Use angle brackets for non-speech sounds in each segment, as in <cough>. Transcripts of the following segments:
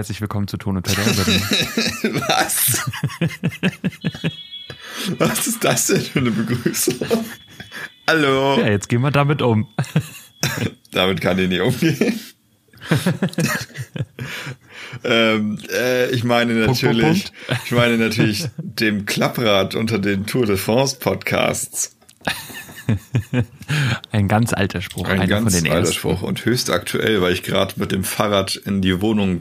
herzlich willkommen zu Ton und Verderben. <laughs> Was? Was ist das denn für eine Begrüßung? Hallo. Ja, jetzt gehen wir damit um. damit kann ich nicht umgehen. ähm, äh, ich meine natürlich, Punkt, Punkt, Punkt. ich meine natürlich dem Klapprad unter den Tour de France Podcasts. Ein ganz alter Spruch. Ein ganz alter ersten. Spruch und höchst aktuell, weil ich gerade mit dem Fahrrad in die Wohnung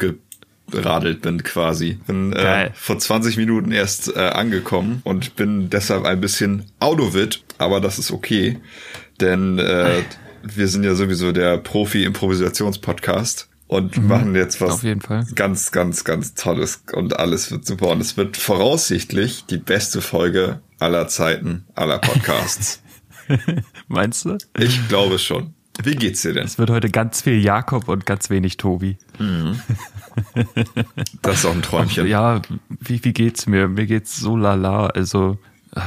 geradelt bin quasi. Bin äh, vor 20 Minuten erst äh, angekommen und bin deshalb ein bisschen Autowit, aber das ist okay, denn äh, <laughs> wir sind ja sowieso der Profi-Improvisations-Podcast und mhm, machen jetzt was ganz, ganz, ganz Tolles und alles wird super und es wird voraussichtlich die beste Folge aller Zeiten, aller Podcasts. <laughs> Meinst du? Ich glaube schon. Wie geht's dir denn? Es wird heute ganz viel Jakob und ganz wenig Tobi. Mhm. Das ist auch ein Träumchen. Ach, ja, wie, wie geht's mir? Mir geht's so lala. Also,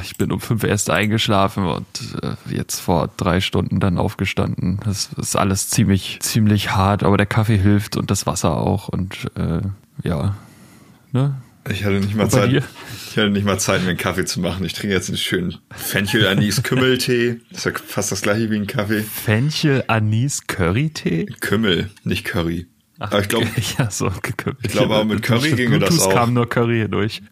ich bin um fünf erst eingeschlafen und äh, jetzt vor drei Stunden dann aufgestanden. Das ist alles ziemlich, ziemlich hart, aber der Kaffee hilft und das Wasser auch und äh, ja, ne? Ich hatte nicht mal Zeit. Ich hatte nicht mal Zeit, mir einen Kaffee zu machen. Ich trinke jetzt einen schönen Fenchel Anis Kümmeltee. Das ist ja fast das gleiche wie ein Kaffee. Fenchel Anis Curry Tee? Kümmel, nicht Curry. Ach, Aber ich glaube, <laughs> ja, so ich glaube auch mit <laughs> Curry ginge das auch. kam nur Curry hier durch.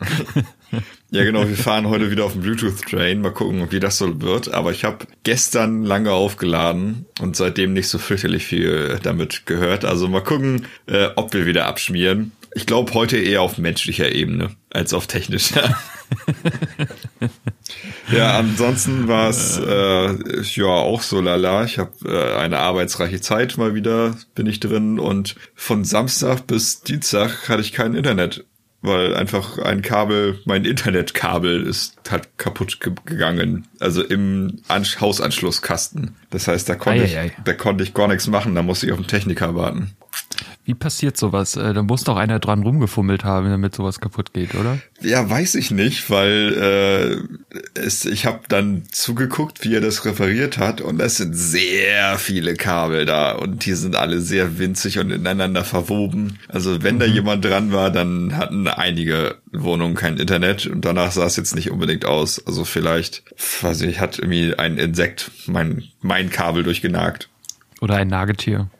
<laughs> ja, genau. Wir fahren heute wieder auf dem Bluetooth Train. Mal gucken, wie das so wird. Aber ich habe gestern lange aufgeladen und seitdem nicht so fürchterlich viel damit gehört. Also mal gucken, äh, ob wir wieder abschmieren. Ich glaube heute eher auf menschlicher Ebene als auf technischer. <laughs> ja, ansonsten war es äh, ja auch so lala. Ich habe äh, eine arbeitsreiche Zeit mal wieder, bin ich drin und von Samstag bis Dienstag hatte ich kein Internet, weil einfach ein Kabel, mein Internetkabel ist halt kaputt ge gegangen. Also im An Hausanschlusskasten. Das heißt, da konnte ich, da konnte ich gar nichts machen. Da musste ich auf den Techniker warten. Wie passiert sowas? Äh, da muss doch einer dran rumgefummelt haben, damit sowas kaputt geht, oder? Ja, weiß ich nicht, weil äh, es, ich habe dann zugeguckt, wie er das referiert hat und es sind sehr viele Kabel da und die sind alle sehr winzig und ineinander verwoben. Also wenn mhm. da jemand dran war, dann hatten einige Wohnungen kein Internet und danach sah es jetzt nicht unbedingt aus. Also vielleicht, weiß ich, hat irgendwie ein Insekt mein, mein Kabel durchgenagt. Oder ein Nagetier.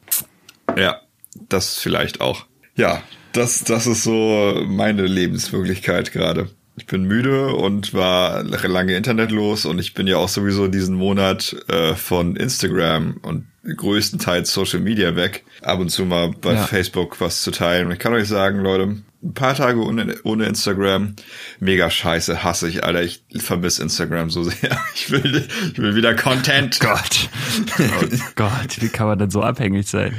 Ja, das vielleicht auch. Ja, das, das ist so meine Lebenswirklichkeit gerade. Ich bin müde und war lange internetlos und ich bin ja auch sowieso diesen Monat äh, von Instagram und größtenteils Social Media weg. Ab und zu mal bei ja. Facebook was zu teilen. Und ich kann euch sagen, Leute, ein paar Tage ohne, ohne Instagram. Mega scheiße, hasse ich, Alter. Ich vermisse Instagram so sehr. <laughs> Ich will, ich will wieder Content. Gott. Oh Gott, wie kann man denn so abhängig sein?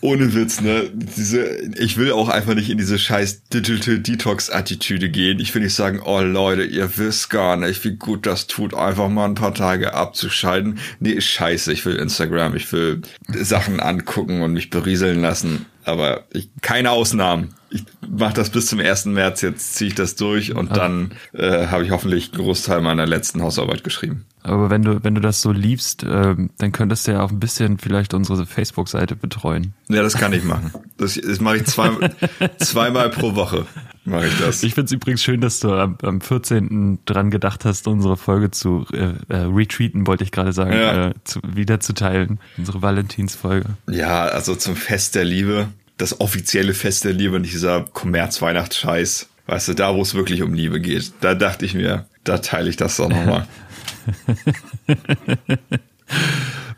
Ohne Witz, ne? Diese, ich will auch einfach nicht in diese scheiß Digital Detox Attitüde gehen. Ich will nicht sagen, oh Leute, ihr wisst gar nicht, wie gut das tut, einfach mal ein paar Tage abzuschalten. Nee, scheiße, ich will Instagram, ich will Sachen angucken und mich berieseln lassen aber ich, keine Ausnahmen. Ich mache das bis zum 1. März, jetzt ziehe ich das durch und also, dann äh, habe ich hoffentlich einen Großteil meiner letzten Hausarbeit geschrieben. Aber wenn du, wenn du das so liebst, äh, dann könntest du ja auch ein bisschen vielleicht unsere Facebook-Seite betreuen. Ja, das kann ich machen. Das, das mache ich zwei, <laughs> zweimal pro Woche. Mache ich das. Ich finde es übrigens schön, dass du am, am 14. dran gedacht hast, unsere Folge zu äh, äh, retweeten, wollte ich gerade sagen, ja. äh, zu, wieder zu teilen. Unsere Valentinsfolge. Ja, also zum Fest der Liebe. Das offizielle Fest der Liebe, nicht dieser Kommerz-Weihnachtsscheiß. Weißt du, da wo es wirklich um Liebe geht. Da dachte ich mir, da teile ich das doch nochmal. <laughs>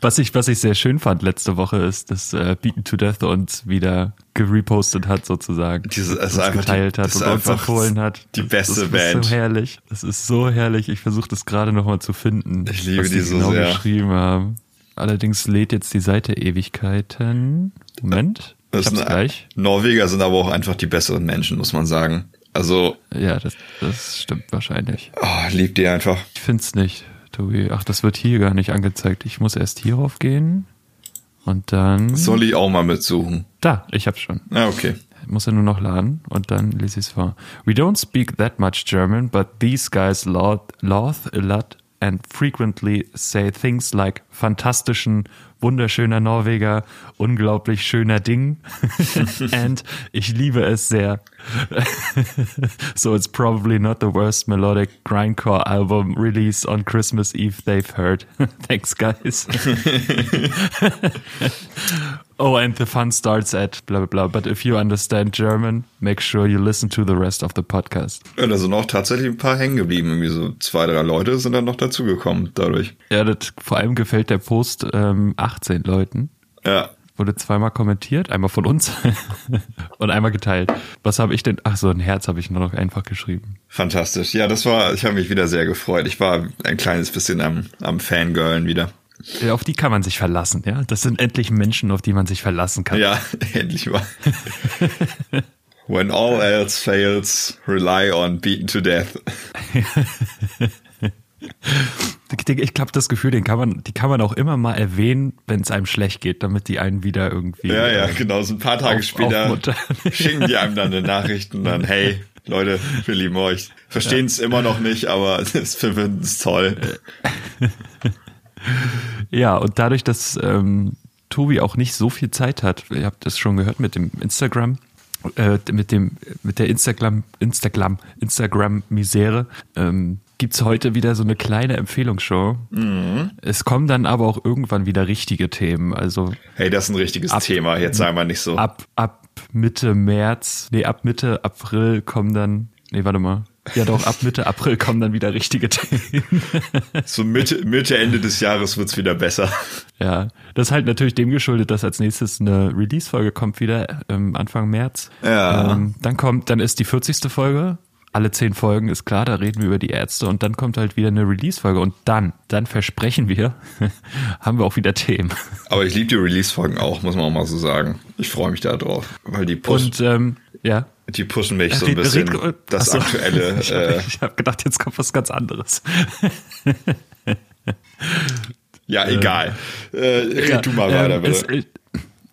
was ich, was ich sehr schön fand letzte Woche ist, dass äh, Beaten to Death uns wieder gerepostet hat sozusagen. Dieses, also uns geteilt die, hat und uns empfohlen hat. Die beste das, das Band. ist so herrlich. Das ist so herrlich. Ich versuche das gerade nochmal zu finden. Ich liebe die, die so genau sehr. geschrieben haben. Allerdings lädt jetzt die Seite Ewigkeiten. Moment. Das sind, gleich. Norweger sind aber auch einfach die besseren Menschen, muss man sagen. Also. Ja, das, das stimmt wahrscheinlich. Oh, liebt die einfach. Ich find's nicht, Tobi. Ach, das wird hier gar nicht angezeigt. Ich muss erst hierauf gehen. Und dann. Soll ich auch mal mitsuchen? Da, ich hab's schon. Ah, okay. Ich muss er nur noch laden und dann lese ich es vor. We don't speak that much German, but these guys loth, loth a lot and frequently say things like fantastischen, wunderschöner Norweger, unglaublich schöner Ding. <laughs> and ich liebe es sehr. <laughs> so it's probably not the worst melodic grindcore album release on Christmas Eve they've heard. <laughs> Thanks, guys. Oh, and the fun starts at blah blah blah. But if you understand German, make sure you listen to the rest of the podcast. Ja, da sind auch tatsächlich ein paar hängen geblieben. Irgendwie so zwei, drei Leute sind dann noch dazugekommen dadurch. Ja, das, vor allem gefällt der Post ähm, 18 Leuten. Ja. Wurde zweimal kommentiert, einmal von uns <laughs> und einmal geteilt. Was habe ich denn? Ach so, ein Herz habe ich nur noch einfach geschrieben. Fantastisch. Ja, das war, ich habe mich wieder sehr gefreut. Ich war ein kleines bisschen am, am Fangirlen wieder. Auf die kann man sich verlassen, ja. Das sind endlich Menschen, auf die man sich verlassen kann. Ja, <laughs> endlich mal. <laughs> When all else fails, rely on beaten to death. <laughs> Ich glaube, das Gefühl, den kann man, die kann man auch immer mal erwähnen, wenn es einem schlecht geht, damit die einen wieder irgendwie. Ja, ja, äh, genau. So ein paar Tage auf, später schicken die einem dann eine Nachricht und dann, hey, Leute, wir lieben euch. Verstehen es ja. immer noch nicht, aber es finden es toll. Ja, und dadurch, dass ähm, Tobi auch nicht so viel Zeit hat, ihr habt das schon gehört mit dem Instagram, äh, mit dem mit der Instagram Instagram Instagram Misere ähm, gibt's heute wieder so eine kleine Empfehlungsshow. Mhm. Es kommen dann aber auch irgendwann wieder richtige Themen. Also hey, das ist ein richtiges ab, Thema. Jetzt sei mal nicht so. Ab ab Mitte März, nee, ab Mitte April kommen dann, nee, warte mal. Ja, doch, ab Mitte April kommen dann wieder richtige Themen. <laughs> so Mitte, Mitte, Ende des Jahres wird's wieder besser. Ja, das ist halt natürlich dem geschuldet, dass als nächstes eine Release-Folge kommt wieder, ähm, Anfang März. Ja. Ähm, dann kommt, dann ist die 40. Folge. Alle zehn Folgen ist klar, da reden wir über die Ärzte und dann kommt halt wieder eine Release-Folge und dann, dann versprechen wir, <laughs> haben wir auch wieder Themen. Aber ich liebe die Release-Folgen auch, muss man auch mal so sagen. Ich freue mich da drauf, weil die Push, Und, ähm, ja. Die pushen mich so ein bisschen, Red, das achso, aktuelle. <laughs> Ich habe äh, hab gedacht, jetzt kommt was ganz anderes. <laughs> ja, egal. Äh, red ja, du mal weiter, ähm, bitte. Ist,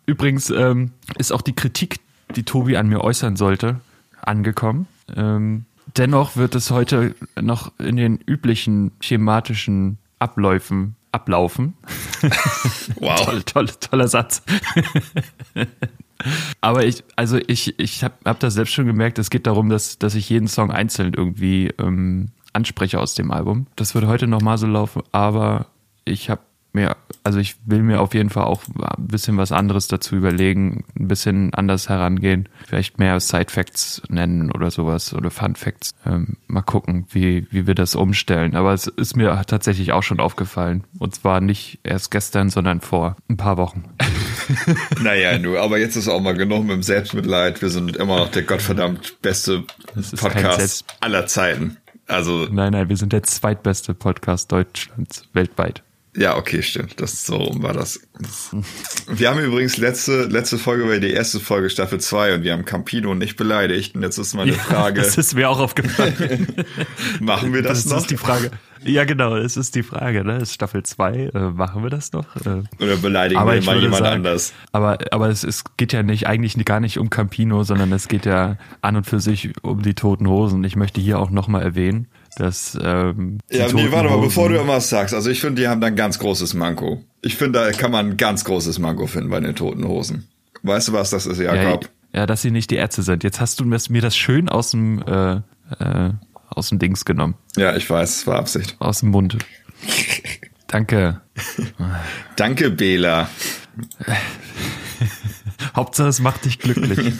übrigens ähm, ist auch die Kritik, die Tobi an mir äußern sollte, angekommen. Ähm, dennoch wird es heute noch in den üblichen schematischen Abläufen ablaufen. <laughs> Wow. Toll, toll, toller Satz. Aber ich, also ich, ich habe hab das selbst schon gemerkt, es geht darum, dass, dass ich jeden Song einzeln irgendwie ähm, anspreche aus dem Album. Das wird heute nochmal so laufen, aber ich habe mir, also ich will mir auf jeden Fall auch ein bisschen was anderes dazu überlegen, ein bisschen anders herangehen, vielleicht mehr Side Facts nennen oder sowas oder Fun Facts. Ähm, mal gucken, wie, wie wir das umstellen. Aber es ist mir tatsächlich auch schon aufgefallen. Und zwar nicht erst gestern, sondern vor ein paar Wochen. <laughs> <laughs> naja, nur, aber jetzt ist auch mal genug mit dem Selbstmitleid. Wir sind immer noch der gottverdammt beste Podcast aller Zeiten. Also. Nein, nein, wir sind der zweitbeste Podcast Deutschlands weltweit. Ja, okay, stimmt. Das so war das. Wir haben übrigens letzte letzte Folge war die erste Folge Staffel 2 und wir haben Campino nicht beleidigt und jetzt ist meine ja, Frage. <laughs> Das ist mir auch aufgefallen. machen wir das, das noch? Das ist die Frage. Ja, genau, es ist die Frage, ne? Ist Staffel 2, äh, machen wir das noch? Äh, Oder beleidigen wir mal jemand sagen, anders? Aber aber es, es geht ja nicht eigentlich gar nicht um Campino, sondern es geht ja an und für sich um die toten Hosen. Ich möchte hier auch nochmal erwähnen, dass ähm, Ja, nee, warte mal, bevor du irgendwas sagst. Also ich finde, die haben da ein ganz großes Manko. Ich finde, da kann man ein ganz großes Manko finden bei den Toten Hosen. Weißt du, was das ist, Jakob? Ja, ja dass sie nicht die Ärzte sind. Jetzt hast du mir das schön aus dem äh, äh, aus dem Dings genommen. Ja, ich weiß, es war Absicht. Aus dem Mund. Danke. <laughs> Danke, Bela. <laughs> Hauptsache, es macht dich glücklich. <laughs>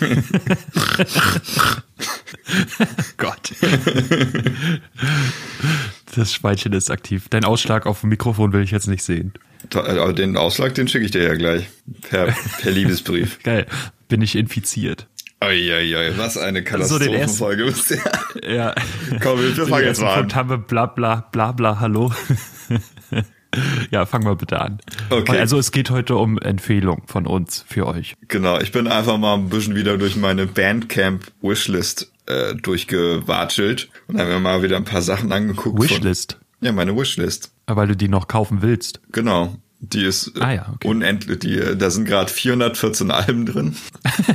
Gott. Das Schweinchen ist aktiv. Dein Ausschlag auf dem Mikrofon will ich jetzt nicht sehen. Äh, den Ausschlag, den schicke ich dir ja gleich. Per, per Liebesbrief. Geil. Bin ich infiziert. Uiuiui, was eine Katastrophenfolge so <laughs> Ja. Komm, wir so fangen jetzt mal an. Haben wir bla bla bla bla hallo. <laughs> ja, fangen wir bitte an. Okay. Also es geht heute um Empfehlung von uns für euch. Genau, ich bin einfach mal ein bisschen wieder durch meine Bandcamp-Wishlist äh, durchgewatschelt und haben mir mal wieder ein paar Sachen angeguckt. Wishlist? Von, ja, meine Wishlist. Weil du die noch kaufen willst. Genau. Die ist ah, ja, okay. unendlich, die, da sind gerade 414 Alben drin.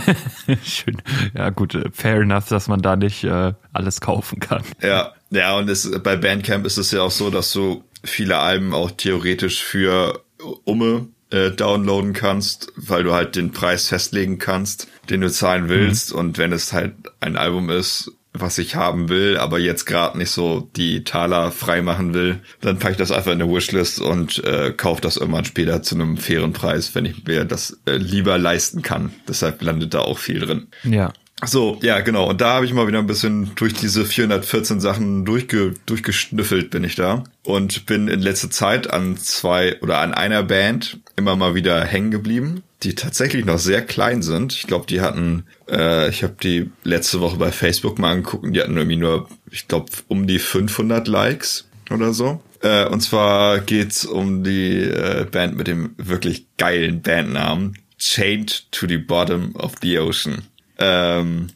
<laughs> Schön. Ja, gut, fair enough, dass man da nicht äh, alles kaufen kann. Ja, ja, und es, bei Bandcamp ist es ja auch so, dass du viele Alben auch theoretisch für Umme äh, downloaden kannst, weil du halt den Preis festlegen kannst, den du zahlen willst. Mhm. Und wenn es halt ein Album ist, was ich haben will, aber jetzt gerade nicht so die Taler frei machen will, dann packe ich das einfach in eine Wishlist und äh, kaufe das irgendwann später zu einem fairen Preis, wenn ich mir das äh, lieber leisten kann. Deshalb landet da auch viel drin. Ja. So, ja, genau. Und da habe ich mal wieder ein bisschen durch diese 414 Sachen durchge durchgeschnüffelt bin ich da und bin in letzter Zeit an zwei oder an einer Band immer mal wieder hängen geblieben, die tatsächlich noch sehr klein sind. Ich glaube, die hatten, äh, ich habe die letzte Woche bei Facebook mal angeguckt die hatten irgendwie nur, ich glaube, um die 500 Likes oder so. Äh, und zwar geht's um die äh, Band mit dem wirklich geilen Bandnamen Chained to the Bottom of the Ocean. Ähm,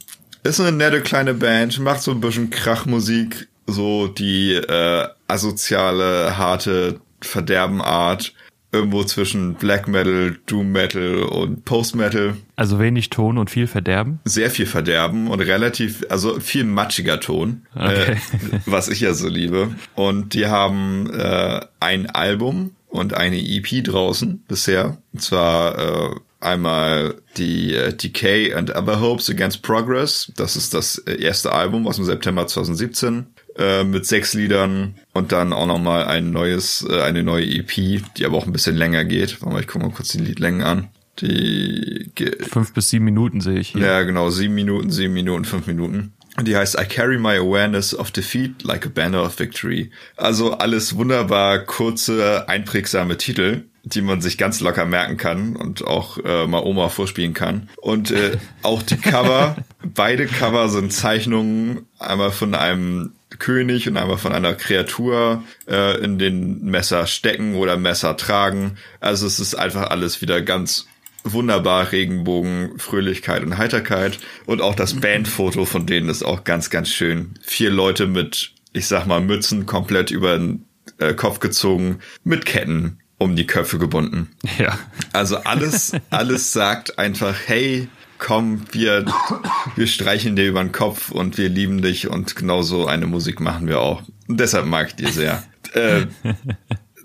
ist eine nette kleine Band, macht so ein bisschen Krachmusik, so die äh, asoziale, harte Verderbenart. Irgendwo zwischen Black Metal, Doom Metal und Post Metal. Also wenig Ton und viel Verderben? Sehr viel Verderben und relativ, also viel matschiger Ton, okay. äh, <laughs> was ich ja so liebe. Und die haben äh, ein Album und eine EP draußen bisher. Und zwar äh, einmal die äh, Decay and Other Hopes Against Progress. Das ist das äh, erste Album aus dem September 2017 äh, mit sechs Liedern und dann auch nochmal ein neues, äh, eine neue EP, die aber auch ein bisschen länger geht. Warte mal, ich gucke mal kurz die Liedlängen an. Die fünf bis sieben Minuten sehe ich hier. Ja, genau, sieben Minuten, sieben Minuten, fünf Minuten. Und die heißt I carry my awareness of defeat like a banner of victory. Also alles wunderbar kurze, einprägsame Titel die man sich ganz locker merken kann und auch äh, mal Oma vorspielen kann. Und äh, <laughs> auch die Cover, beide Cover sind Zeichnungen, einmal von einem König und einmal von einer Kreatur äh, in den Messer stecken oder Messer tragen. Also es ist einfach alles wieder ganz wunderbar Regenbogen, Fröhlichkeit und Heiterkeit. Und auch das Bandfoto von denen ist auch ganz, ganz schön. Vier Leute mit, ich sag mal, Mützen komplett über den äh, Kopf gezogen, mit Ketten um die Köpfe gebunden. <laughs> Ja. Also alles, alles sagt einfach, hey, komm, wir, wir streichen dir über den Kopf und wir lieben dich und genauso eine Musik machen wir auch. Und deshalb mag ich dir sehr. <laughs> äh,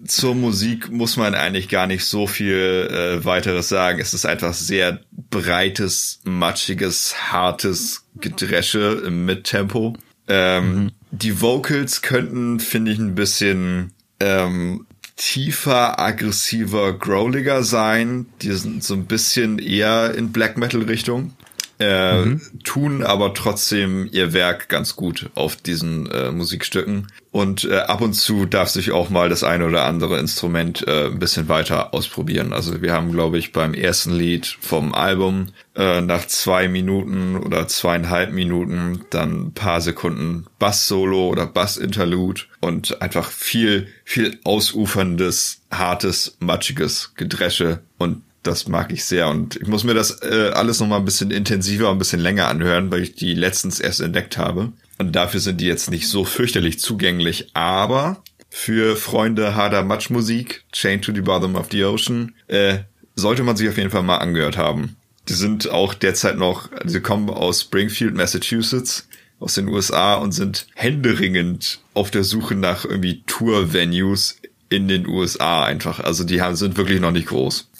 zur Musik muss man eigentlich gar nicht so viel äh, weiteres sagen. Es ist einfach sehr breites, matschiges, hartes Gedresche im Mittempo. Ähm, mhm. Die Vocals könnten, finde ich, ein bisschen ähm, tiefer, aggressiver, growliger sein. Die sind so ein bisschen eher in Black Metal Richtung. Äh, mhm. tun aber trotzdem ihr Werk ganz gut auf diesen äh, Musikstücken. Und äh, ab und zu darf sich auch mal das eine oder andere Instrument äh, ein bisschen weiter ausprobieren. Also wir haben, glaube ich, beim ersten Lied vom Album äh, nach zwei Minuten oder zweieinhalb Minuten dann ein paar Sekunden Bass-Solo oder Bass-Interlude und einfach viel, viel ausuferndes, hartes, matschiges Gedresche und das mag ich sehr und ich muss mir das äh, alles noch mal ein bisschen intensiver, ein bisschen länger anhören, weil ich die letztens erst entdeckt habe. Und dafür sind die jetzt nicht so fürchterlich zugänglich, aber für Freunde harter Matschmusik, Chain to the Bottom of the Ocean, äh, sollte man sich auf jeden Fall mal angehört haben. Die sind auch derzeit noch, sie kommen aus Springfield, Massachusetts, aus den USA und sind händeringend auf der Suche nach irgendwie Tour-Venues in den USA einfach. Also die haben, sind wirklich noch nicht groß.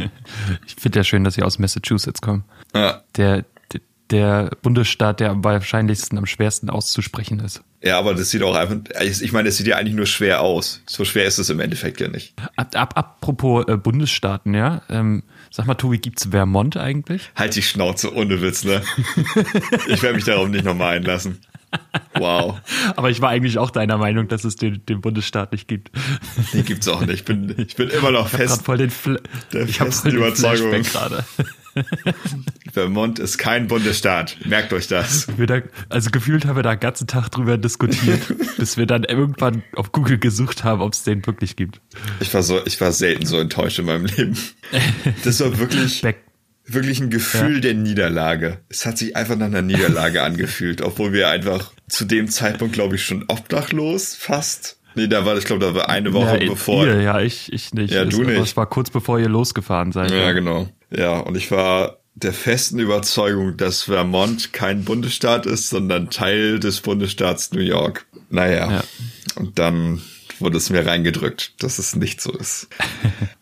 <laughs> ich finde ja schön, dass sie aus Massachusetts kommen. Ja. Der, der Bundesstaat, der am wahrscheinlichsten, am schwersten auszusprechen ist. Ja, aber das sieht auch einfach, ich meine, es sieht ja eigentlich nur schwer aus. So schwer ist es im Endeffekt ja nicht. Ab, ab, apropos äh, Bundesstaaten, ja. Ähm, sag mal, Tobi, gibt's Vermont eigentlich? Halt die Schnauze, ohne Witz, ne? <laughs> ich werde mich darauf nicht nochmal einlassen. Wow. Aber ich war eigentlich auch deiner Meinung, dass es den, den Bundesstaat nicht gibt. Den gibt's auch nicht. Ich bin, ich bin immer noch ich fest. Voll den Fl der ich festen voll Überzeugung. gerade. Vermont ist kein Bundesstaat. Merkt euch das. Da, also gefühlt haben wir da den ganzen Tag drüber diskutiert, bis wir dann irgendwann auf Google gesucht haben, ob es den wirklich gibt. Ich war so, ich war selten so enttäuscht in meinem Leben. Das war wirklich. Back wirklich ein Gefühl ja. der Niederlage. Es hat sich einfach nach einer Niederlage <laughs> angefühlt, obwohl wir einfach zu dem Zeitpunkt, glaube ich, schon obdachlos fast. Nee, da war, ich glaube, da war eine Woche ja, bevor. Ihr, ja, ich, ich nicht. Ja, du es, nicht. Es war kurz bevor ihr losgefahren seid. Ja, ja, genau. Ja, und ich war der festen Überzeugung, dass Vermont kein Bundesstaat ist, sondern Teil des Bundesstaats New York. Naja. Ja. Und dann wurde es mir reingedrückt, dass es nicht so ist.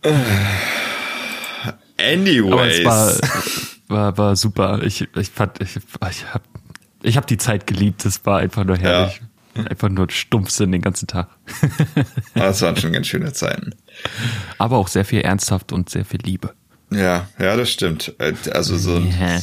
<laughs> Anyways. Aber es war, <laughs> war, war super. Ich, ich fand, ich, ich habe ich hab die Zeit geliebt. Es war einfach nur herrlich. Ja. Einfach nur Stumpfsinn den ganzen Tag. <laughs> das waren schon ganz schöne Zeiten. Aber auch sehr viel ernsthaft und sehr viel Liebe. Ja, ja, das stimmt. Also so yeah.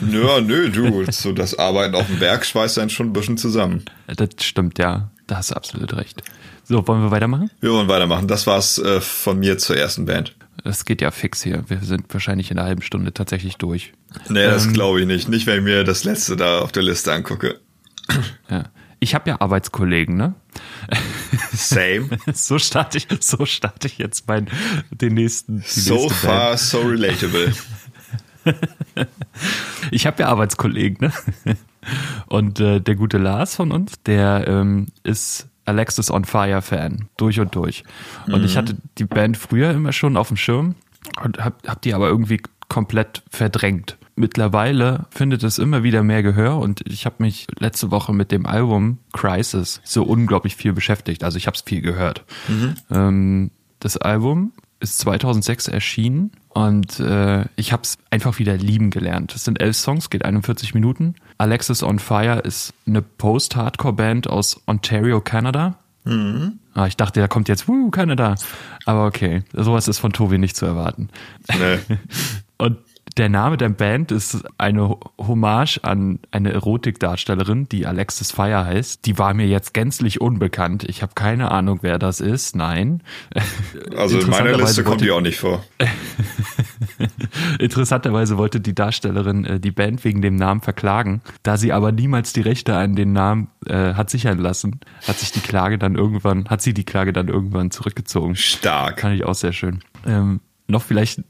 nö, nö, du, so das Arbeiten auf dem Berg schweißt einen schon ein bisschen zusammen. Das stimmt, ja. Da hast du absolut recht. So, wollen wir weitermachen? Wir wollen weitermachen. Das war's äh, von mir zur ersten Band. Das geht ja fix hier. Wir sind wahrscheinlich in einer halben Stunde tatsächlich durch. Nee, ähm, das glaube ich nicht. Nicht, wenn ich mir das letzte da auf der Liste angucke. Ja. Ich habe ja Arbeitskollegen, ne? Same. <laughs> so starte ich, so starte ich jetzt mein, den nächsten. So far, Band. so relatable. ich habe ja Arbeitskollegen, ne? Und äh, der gute Lars von uns, der ähm, ist Alexis on Fire Fan, durch und durch. Und mhm. ich hatte die Band früher immer schon auf dem Schirm und hab, hab die aber irgendwie komplett verdrängt mittlerweile findet es immer wieder mehr Gehör und ich habe mich letzte Woche mit dem Album Crisis so unglaublich viel beschäftigt. Also ich habe es viel gehört. Mhm. Ähm, das Album ist 2006 erschienen und äh, ich habe es einfach wieder lieben gelernt. Es sind elf Songs, geht 41 Minuten. Alexis on Fire ist eine Post-Hardcore-Band aus Ontario, Kanada. Mhm. Ah, ich dachte, da kommt jetzt, wuh, Kanada. Aber okay, sowas ist von Tobi nicht zu erwarten. Nee. <laughs> und der Name der Band ist eine Hommage an eine Erotikdarstellerin, die Alexis Fire heißt. Die war mir jetzt gänzlich unbekannt. Ich habe keine Ahnung, wer das ist. Nein. <laughs> Also in meiner Liste kommt die auch nicht vor. <laughs> Interessanterweise wollte die Darstellerin äh, die Band wegen dem Namen verklagen. Da sie aber niemals die Rechte an den Namen äh, hat sichern lassen, hat sich die Klage dann irgendwann, hat sie die Klage dann irgendwann zurückgezogen. Stark. Kann ich auch sehr schön. Ähm, noch vielleicht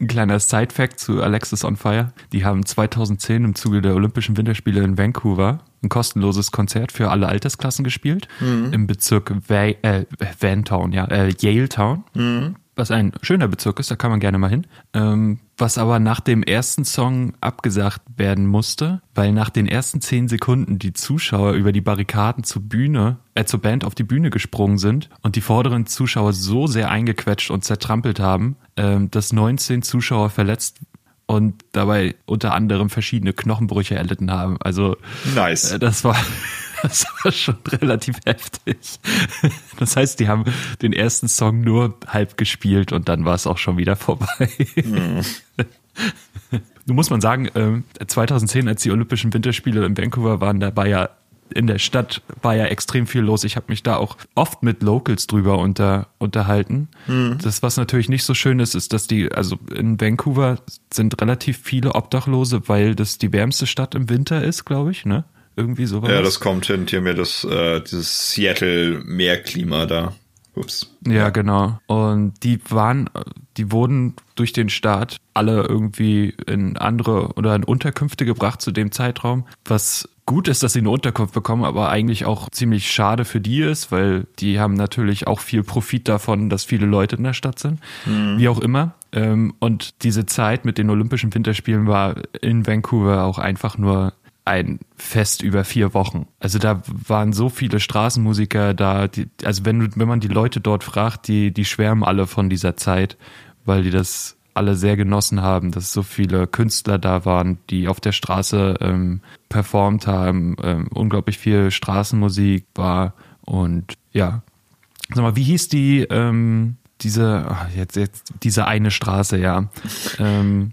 ein kleiner Side-Fact zu Alexis on Fire. Die haben 2010 im Zuge der Olympischen Winterspiele in Vancouver ein kostenloses Konzert für alle Altersklassen gespielt. Mhm. Im Bezirk Va äh, Vantown, ja, äh, Yale Town. Mhm was ein schöner Bezirk ist, da kann man gerne mal hin. Ähm, was aber nach dem ersten Song abgesagt werden musste, weil nach den ersten zehn Sekunden die Zuschauer über die Barrikaden zur Bühne, äh, zur Band auf die Bühne gesprungen sind und die vorderen Zuschauer so sehr eingequetscht und zertrampelt haben, ähm, dass 19 Zuschauer verletzt und dabei unter anderem verschiedene Knochenbrüche erlitten haben. Also nice. Äh, das war das war schon relativ heftig. Das heißt, die haben den ersten Song nur halb gespielt und dann war es auch schon wieder vorbei. Mhm. Nun muss man sagen, 2010, äh, als die Olympischen Winterspiele in Vancouver waren, da war ja in der Stadt war ja extrem viel los. Ich habe mich da auch oft mit Locals drüber unter, unterhalten. Mhm. Das, was natürlich nicht so schön ist, ist, dass die, also in Vancouver sind relativ viele Obdachlose, weil das die wärmste Stadt im Winter ist, glaube ich, ne? Irgendwie sowas. Ja, das kommt hin, hier mir das, äh, dieses Seattle-Meerklima da. Ups. Ja, genau. Und die waren, die wurden durch den Staat alle irgendwie in andere oder in Unterkünfte gebracht zu dem Zeitraum, was gut ist, dass sie eine Unterkunft bekommen, aber eigentlich auch ziemlich schade für die ist, weil die haben natürlich auch viel Profit davon, dass viele Leute in der Stadt sind. Mhm. Wie auch immer. Ähm, und diese Zeit mit den Olympischen Winterspielen war in Vancouver auch einfach nur ein Fest über vier Wochen. Also da waren so viele Straßenmusiker da, die, also wenn, wenn man die Leute dort fragt, die, die schwärmen alle von dieser Zeit, weil die das alle sehr genossen haben, dass so viele Künstler da waren, die auf der Straße ähm, performt haben, ähm, unglaublich viel Straßenmusik war und ja. Sag mal, wie hieß die, ähm, diese, ach, jetzt, jetzt, diese eine Straße, ja. ähm,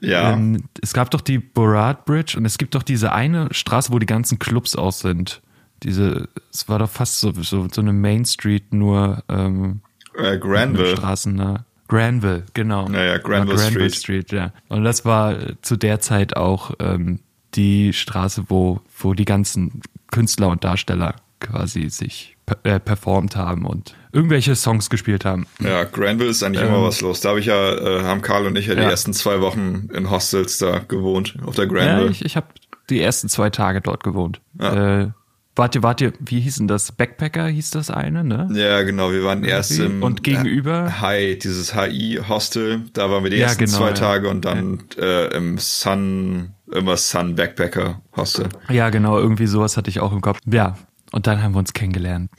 ja. <laughs> Ähm, es gab doch die Borat Bridge und es gibt doch diese eine Straße, wo die ganzen Clubs aus sind. Diese, es war doch fast so, so, so eine Main Street, nur ähm, äh, Granville. Straßen da. Granville, genau. Naja, Granville, Granville Street. Street. ja. Und das war zu der Zeit auch ähm, die Straße, wo, wo die ganzen Künstler und Darsteller quasi sich äh, performt haben und irgendwelche Songs gespielt haben. Ja, Granville ist eigentlich ähm, immer was los. Da habe ich ja, äh, haben Karl und ich ja, ja, die ersten zwei Wochen in Hostels da gewohnt, auf der Granville. Ja, ich, ich habe die ersten zwei Tage dort gewohnt. Ja. Äh, Wart ihr, wart ihr, wie hieß denn das? Backpacker hieß das eine, ne? Ja, genau. Wir waren erst im und gegenüber Hi, dieses HI-Hostel. Da waren wir die ja, ersten genau, zwei ja. Tage und dann äh, im Sun, immer Sun Backpacker Hostel. Ja, genau. Irgendwie sowas hatte ich auch im Kopf. Ja, Und dann haben wir uns kennengelernt.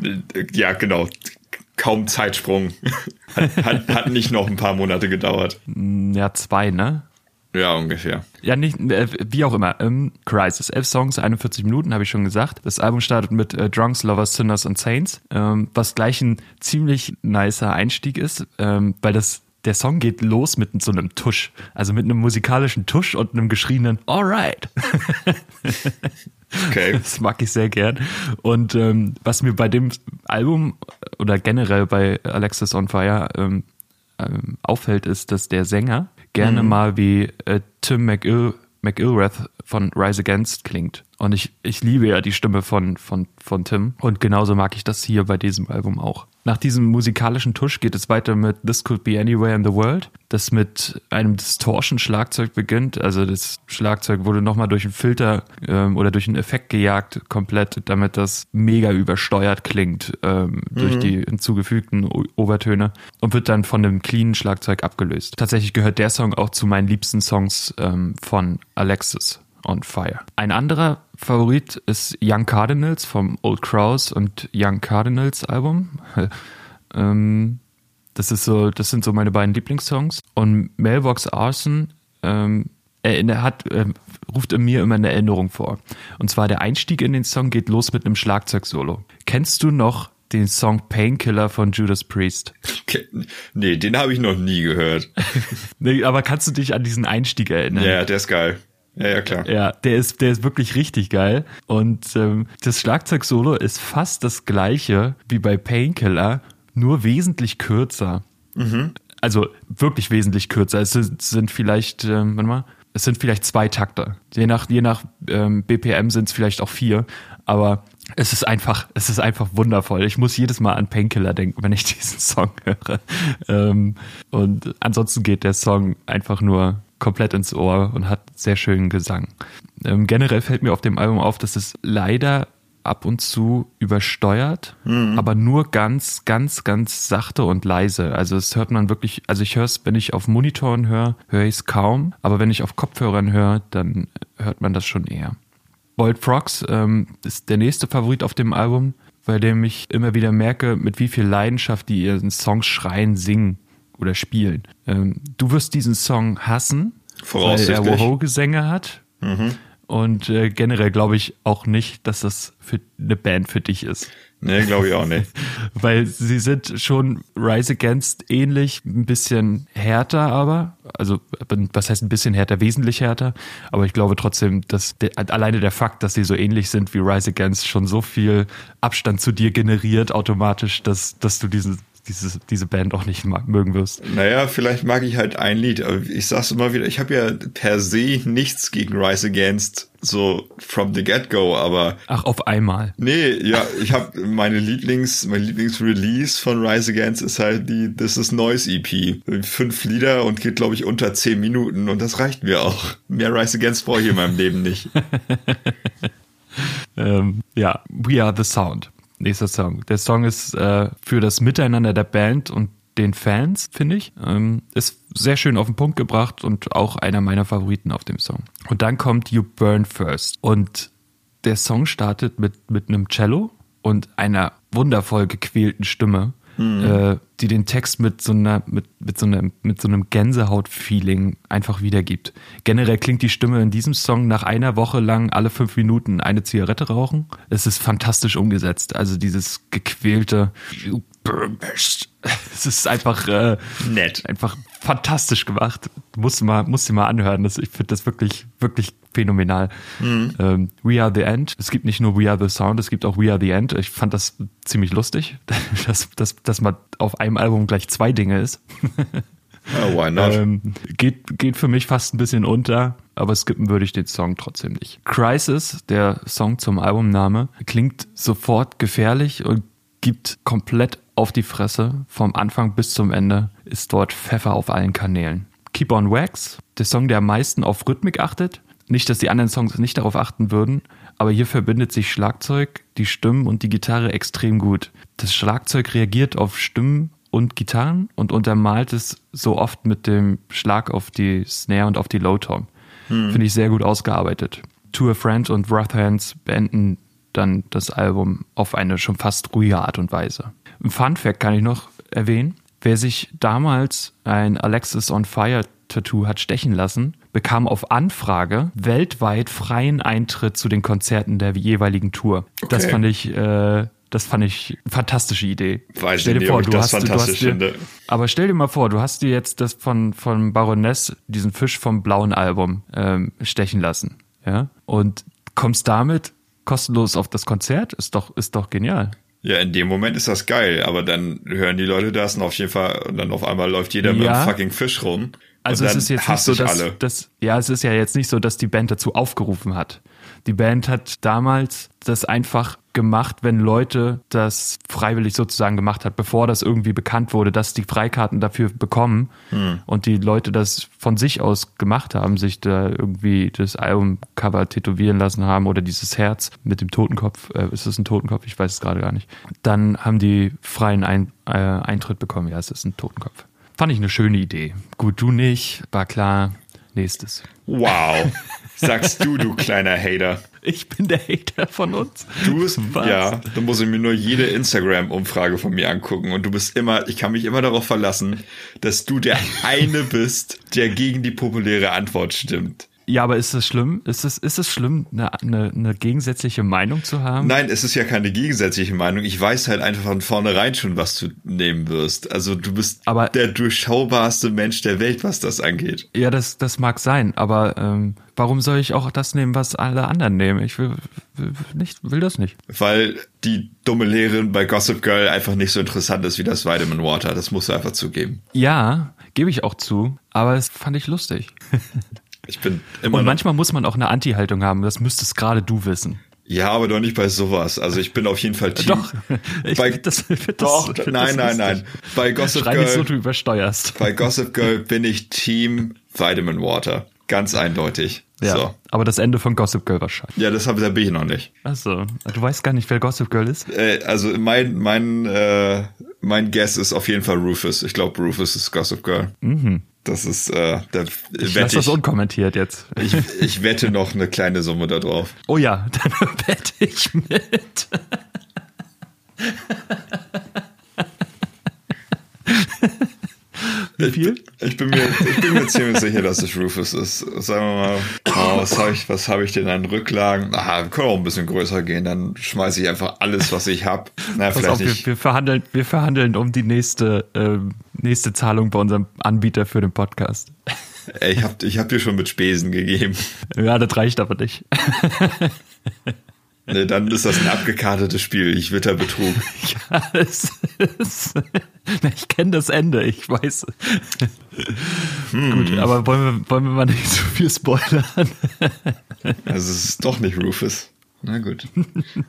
<laughs> ja, genau. Kaum Zeitsprung. <laughs> Hat, hat, hat nicht noch ein paar Monate gedauert. Ja, zwei, ne? Ja, ungefähr. Ja, nicht, äh, wie auch immer. Ähm, Crisis. Elf Songs, 41 Minuten, habe ich schon gesagt. Das Album startet mit äh, Drunks, Lovers, Sinners und Saints, ähm, was gleich ein ziemlich nicer Einstieg ist, ähm, weil das der Song geht los mit so einem Tusch, also mit einem musikalischen Tusch und einem geschrienen Alright. <laughs> Okay. <laughs> Das mag ich sehr gern. Und ähm, was mir bei dem Album oder generell bei Alexis on Fire ähm, ähm, auffällt, ist, dass der Sänger gerne mhm. mal wie äh, Tim McIl McIlrath von Rise Against klingt. Und ich, ich liebe ja die Stimme von, von, von Tim. Und genauso mag ich das hier bei diesem Album auch. Nach diesem musikalischen Tusch geht es weiter mit This Could Be Anywhere in the World, das mit einem Distortion-Schlagzeug beginnt. Also das Schlagzeug wurde nochmal durch einen Filter ähm, oder durch einen Effekt gejagt, komplett, damit das mega übersteuert klingt ähm, mhm. durch die hinzugefügten Obertöne und wird dann von dem cleanen Schlagzeug abgelöst. Tatsächlich gehört der Song auch zu meinen liebsten Songs ähm, von Alexis on Fire. Ein anderer Favorit ist Young Cardinals vom Old Crows und Young Cardinals Album. <laughs> ähm, das ist so, das sind so meine beiden Lieblingssongs. Und Mailbox Arson ähm, er hat, äh, ruft in mir immer eine Erinnerung vor. Und zwar der Einstieg in den Song geht los mit einem Schlagzeugsolo. Kennst du noch den Song Painkiller von Judas Priest? Nee, den habe ich noch nie gehört. <laughs> nee, aber kannst du dich an diesen Einstieg erinnern? Ja, der ist geil. Ja, ja, klar. Ja, der ist, der ist wirklich richtig geil. Und ähm, das Schlagzeug-Solo ist fast das gleiche wie bei Painkiller, nur wesentlich kürzer. Mhm. Also wirklich wesentlich kürzer. Es sind, sind vielleicht, ähm, warte mal, es sind vielleicht zwei Takte. Je nach, je nach ähm, BPM sind es vielleicht auch vier. Aber es ist einfach, es ist einfach wundervoll. Ich muss jedes Mal an Painkiller denken, wenn ich <laughs> diesen Song höre. Ähm, und ansonsten geht der Song einfach nur komplett ins Ohr und hat sehr schönen Gesang. Ähm, generell fällt mir auf dem Album auf, dass es leider ab und zu übersteuert, mhm. aber nur ganz, ganz, ganz sachte und leise. Also es hört man wirklich, also ich höre es, wenn ich auf Monitoren höre, höre ich es kaum, aber wenn ich auf Kopfhörern höre, dann hört man das schon eher. Boiled Frogs ähm, ist der nächste Favorit auf dem Album, bei dem ich immer wieder merke, mit wie viel Leidenschaft die ihren Songs schreien, singen oder spielen. Ähm, du wirst diesen Song hassen, weil er Woho-Gesänge hat. Mhm. Und äh, generell glaube ich auch nicht, dass das für eine Band für dich ist. Nee, glaube ich auch nicht. <laughs> Weil sie sind schon Rise Against ähnlich, ein bisschen härter aber. Also, was heißt ein bisschen härter? Wesentlich härter. Aber ich glaube trotzdem, dass de, alleine der Fakt, dass sie so ähnlich sind wie Rise Against, schon so viel Abstand zu dir generiert automatisch, dass, dass du diesen dieses, diese Band auch nicht mögen wirst. Naja, vielleicht mag ich halt ein Lied, aber ich sag's immer wieder, ich habe ja per se nichts gegen Rise Against, so from the get-go, aber. Ach, auf einmal. Nee, ja, ich habe meine Lieblings, mein Lieblingsrelease von Rise Against ist halt die This is Noise EP. Fünf Lieder und geht, glaube ich, unter zehn Minuten und das reicht mir auch. Mehr Rise Against brauche ich in meinem Leben nicht. <laughs> ähm, ja, We Are the Sound nächster Song. Der Song ist äh, für das Miteinander der Band und den Fans, finde ich. Ähm, ist sehr schön auf den Punkt gebracht und auch einer meiner Favoriten auf dem Song. Und dann kommt You Burn First. Und der Song startet mit, mit einem Cello und einer wundervoll gequälten Stimme mhm. äh, die den Text mit so einer, mit, mit so einem, mit so einem Gänsehaut-Feeling einfach wiedergibt. Generell klingt die Stimme in diesem Song nach einer Woche lang alle fünf Minuten eine Zigarette rauchen. Es ist fantastisch umgesetzt. Also dieses gequälte <laughs> es ist einfach äh, nett, einfach fantastisch gemacht. Musst du mal, musst du mal anhören. Das, ich finde das wirklich, wirklich phänomenal. Mhm. Ähm, We Are the End. Es gibt nicht nur We Are the Sound, es gibt auch We Are the End. Ich fand das ziemlich lustig, <laughs> dass, dass, dass man auf einem Album gleich zwei Dinge ist. <laughs> Oh, why not? Ähm, geht, geht für mich fast ein bisschen unter, aber skippen würde ich den Song trotzdem nicht. Crisis, der Song zum Albumname, klingt sofort gefährlich und gibt komplett auf die Fresse. Vom Anfang bis zum Ende ist dort Pfeffer auf allen Kanälen. Keep on Wax, der Song, der am meisten auf Rhythmik achtet. Nicht, dass die anderen Songs nicht darauf achten würden, aber hier verbindet sich Schlagzeug, die Stimmen und die Gitarre extrem gut. Das Schlagzeug reagiert auf Stimmen und Gitarren und untermalt es so oft mit dem Schlag auf die Snare und auf die Low Tom. Hm. Finde ich sehr gut ausgearbeitet. To a Friend und Rough Hands beenden dann das Album auf eine schon fast ruhige Art und Weise. Ein Fun Fact kann ich noch erwähnen. Wer sich damals ein Alexis on Fire Tattoo hat stechen lassen, bekam auf Anfrage weltweit freien Eintritt zu den Konzerten der jeweiligen Tour. Okay. Das fand ich, äh, das fand ich fantastische Idee. Weiß stell dir nicht, vor, du hast, du hast dir, aber stell dir mal vor, du hast dir jetzt das von von Baroness diesen Fisch vom blauen Album ähm, stechen lassen, ja, und kommst damit kostenlos auf das Konzert, ist doch ist doch genial. Ja, in dem Moment ist das geil, aber dann hören die Leute das und auf jeden Fall, und dann auf einmal läuft jeder ja. mit einem fucking Fisch rum. Also es ist jetzt nicht so, dass, dass, ja, es ist ja jetzt nicht so, dass die Band dazu aufgerufen hat. Die Band hat damals das einfach gemacht, wenn Leute das freiwillig sozusagen gemacht hat, bevor das irgendwie bekannt wurde, dass die Freikarten dafür bekommen hm. und die Leute das von sich aus gemacht haben, sich da irgendwie das Albumcover tätowieren lassen haben oder dieses Herz mit dem Totenkopf, äh, ist das ein Totenkopf? Ich weiß es gerade gar nicht. Dann haben die freien ein äh, Eintritt bekommen. Ja, es ist ein Totenkopf. Fand ich eine schöne Idee. Gut, du nicht, war klar. Nächstes. Wow. <laughs> Sagst du, du kleiner Hater. Ich bin der Hater von uns. Du bist, Was? ja, dann muss ich mir nur jede Instagram-Umfrage von mir angucken und du bist immer, ich kann mich immer darauf verlassen, dass du der eine bist, der gegen die populäre Antwort stimmt. Ja, aber ist es schlimm? Ist es, ist es schlimm, eine, eine, eine gegensätzliche Meinung zu haben? Nein, es ist ja keine gegensätzliche Meinung. Ich weiß halt einfach von vornherein schon, was du nehmen wirst. Also du bist aber, der durchschaubarste Mensch der Welt, was das angeht. Ja, das, das mag sein, aber ähm, warum soll ich auch das nehmen, was alle anderen nehmen? Ich will, will, nicht, will das nicht. Weil die dumme Lehrerin bei Gossip Girl einfach nicht so interessant ist wie das Vitamin Water. Das musst du einfach zugeben. Ja, gebe ich auch zu, aber es fand ich lustig. <laughs> Ich bin immer Und manchmal muss man auch eine Anti-Haltung haben. Das müsstest gerade du wissen. Ja, aber doch nicht bei sowas. Also ich bin auf jeden Fall Team. Doch, ich bei, das, doch, das, nein, nein, nein. Bei Gossip Schrei Girl. Nicht so, du übersteuerst. Bei Gossip Girl bin ich Team Vitamin Water. Ganz eindeutig. Ja, so. aber das Ende von Gossip Girl wahrscheinlich. Ja, das habe da bin ich noch nicht. Achso, du weißt gar nicht, wer Gossip Girl ist? Äh, also mein mein äh, mein Guess ist auf jeden Fall Rufus. Ich glaube, Rufus ist Gossip Girl. Mhm. Das ist, äh, da ich lasse das unkommentiert jetzt. Ich, ich wette noch eine kleine Summe da drauf. Oh ja, <laughs> dann wette ich mit. Wie viel? Ich, ich, bin mir, ich bin mir ziemlich sicher, dass es Rufus ist. Sagen wir mal, oh, was habe ich, hab ich denn an Rücklagen? Ah, wir können auch ein bisschen größer gehen, dann schmeiße ich einfach alles, was ich habe. Na, vielleicht auf, nicht. Wir, wir, verhandeln, wir verhandeln um die nächste, äh, nächste Zahlung bei unserem Anbieter für den Podcast. Ey, ich habe ich hab dir schon mit Spesen gegeben. Ja, das reicht aber nicht. <laughs> Ne, dann ist das ein abgekartetes Spiel. Ich witter Betrug. <laughs> ja, es ist, ich kenne das Ende, ich weiß. Hm. Gut, aber wollen wir, wollen wir mal nicht so viel spoilern? also es ist doch nicht Rufus. Na gut.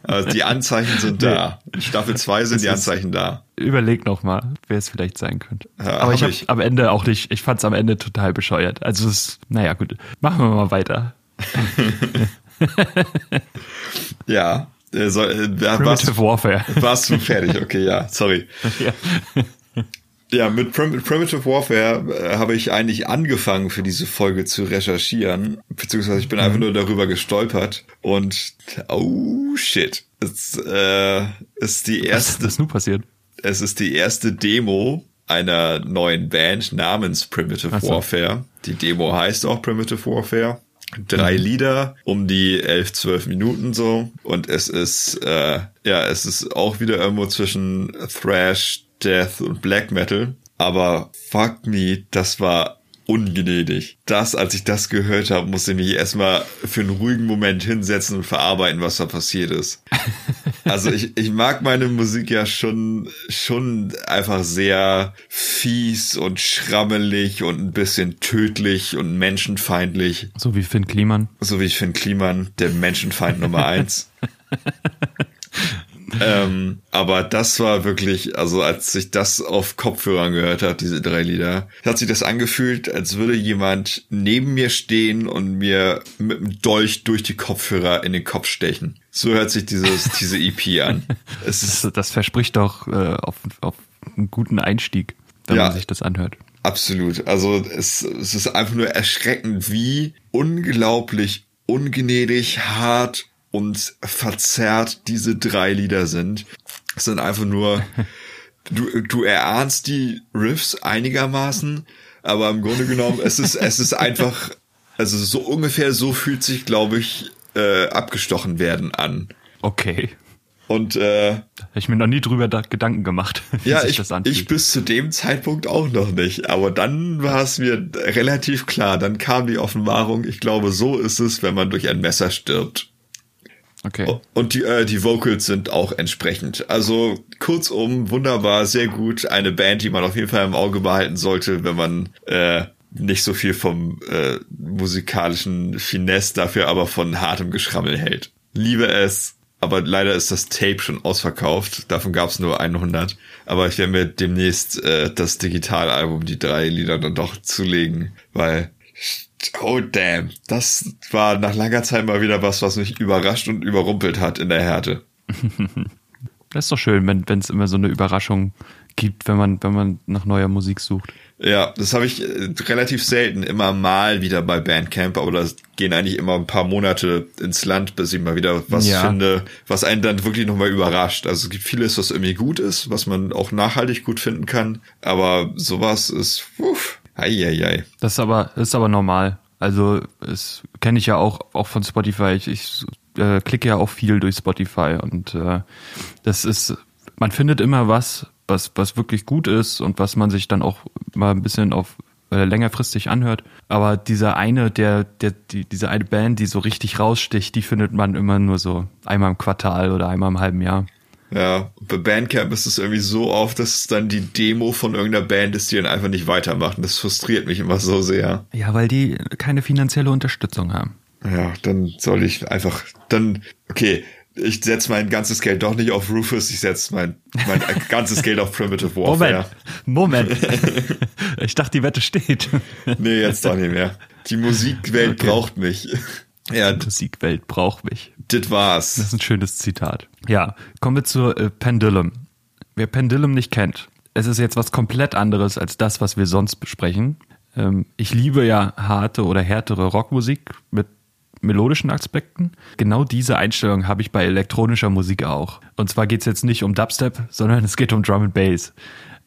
Also die Anzeichen sind da. In Staffel 2 sind das die Anzeichen da. Überleg noch mal, wer es vielleicht sein könnte. Ja, aber hab ich habe am Ende auch nicht, ich fand es am Ende total bescheuert. Also es, naja gut, machen wir mal weiter. <laughs> <laughs> ja. Äh, so, äh, Primitive warst, Warfare. <laughs> Warst du fertig? Okay, ja, sorry. ja. <laughs> Ja, mit Prim Primitive Warfare äh, habe ich eigentlich angefangen für diese Folge zu recherchieren, beziehungsweise ich bin mhm. einfach nur darüber gestolpert und oh shit, es äh, ist die erste. Was ist nun passiert? Es ist die erste Demo einer neuen Band namens Primitive so. Warfare. Die Demo heißt auch Primitive Warfare drei mhm. Lieder um die elf, zwölf Minuten so. Und es ist, äh, ja, es ist auch wieder irgendwo zwischen Thrash, Death und Black Metal. Aber fuck me, das war ungnädig. Das, als ich das gehört habe, musste ich mich erstmal für einen ruhigen Moment hinsetzen und verarbeiten, was da passiert ist. <laughs> Also ich, ich mag meine Musik ja schon, schon einfach sehr fies und schrammelig und ein bisschen tödlich und menschenfeindlich. So wie Finn Kliman. So wie Finn Kliman, der Menschenfeind Nummer eins. <laughs> ähm, aber das war wirklich, also als ich das auf Kopfhörern gehört habe, diese drei Lieder, hat sich das angefühlt, als würde jemand neben mir stehen und mir mit dem Dolch durch die Kopfhörer in den Kopf stechen. So hört sich dieses, <laughs> diese EP an. Es ist, das, das verspricht doch äh, auf, auf einen guten Einstieg, wenn ja, man sich das anhört. Absolut. Also es, es ist einfach nur erschreckend, wie unglaublich ungnädig, hart und verzerrt diese drei Lieder sind. Es sind einfach nur, <laughs> du, du erahnst die Riffs einigermaßen, aber im Grunde genommen, es ist, es ist einfach, also so ungefähr so fühlt sich, glaube ich, äh, abgestochen werden an. Okay. Und äh, Habe ich mir noch nie drüber Gedanken gemacht. <laughs> ja, ich, ich bis zu dem Zeitpunkt auch noch nicht. Aber dann war es mir relativ klar. Dann kam die Offenbarung. Ich glaube, so ist es, wenn man durch ein Messer stirbt. Okay. Und die, äh, die Vocals sind auch entsprechend. Also kurzum, wunderbar, sehr gut. Eine Band, die man auf jeden Fall im Auge behalten sollte, wenn man äh, nicht so viel vom äh, musikalischen Finesse, dafür aber von hartem Geschrammel hält. Liebe es aber leider ist das Tape schon ausverkauft. Davon gab es nur 100. Aber ich werde mir demnächst äh, das Digitalalbum, die drei Lieder dann doch zulegen, weil oh damn, das war nach langer Zeit mal wieder was, was mich überrascht und überrumpelt hat in der Härte. <laughs> das ist doch schön, wenn es immer so eine Überraschung gibt, wenn man wenn man nach neuer Musik sucht. Ja, das habe ich äh, relativ selten, immer mal wieder bei Bandcamp, aber da gehen eigentlich immer ein paar Monate ins Land, bis ich mal wieder was ja. finde, was einen dann wirklich nochmal überrascht. Also es gibt vieles, was irgendwie gut ist, was man auch nachhaltig gut finden kann, aber sowas ist, uff, ei, ei, ei. Das ist aber, ist aber normal. Also es kenne ich ja auch, auch von Spotify. Ich, ich äh, klicke ja auch viel durch Spotify und äh, das ist, man findet immer was, was, was wirklich gut ist und was man sich dann auch mal ein bisschen auf äh, längerfristig anhört. Aber dieser eine, der, der, die, diese eine Band, die so richtig raussticht, die findet man immer nur so einmal im Quartal oder einmal im halben Jahr. Ja, bei Bandcamp ist es irgendwie so oft, dass es dann die Demo von irgendeiner Band ist, die dann einfach nicht weitermacht. Das frustriert mich immer so sehr. Ja, weil die keine finanzielle Unterstützung haben. Ja, dann soll ich einfach, dann, okay, ich setze mein ganzes Geld doch nicht auf Rufus, ich setze mein, mein <laughs> ganzes Geld auf Primitive Warfare. Moment, Moment. <laughs> ich dachte, die Wette steht. nee, jetzt doch nicht mehr. Die Musikwelt okay. braucht mich. Ja, die Musikwelt braucht mich. Das war's. Das ist ein schönes Zitat. Ja, kommen wir zu äh, Pendulum. Wer Pendulum nicht kennt, es ist jetzt was komplett anderes als das, was wir sonst besprechen. Ähm, ich liebe ja harte oder härtere Rockmusik mit melodischen Aspekten. Genau diese Einstellung habe ich bei elektronischer Musik auch. Und zwar geht es jetzt nicht um Dubstep, <laughs> sondern es geht um Drum and Bass.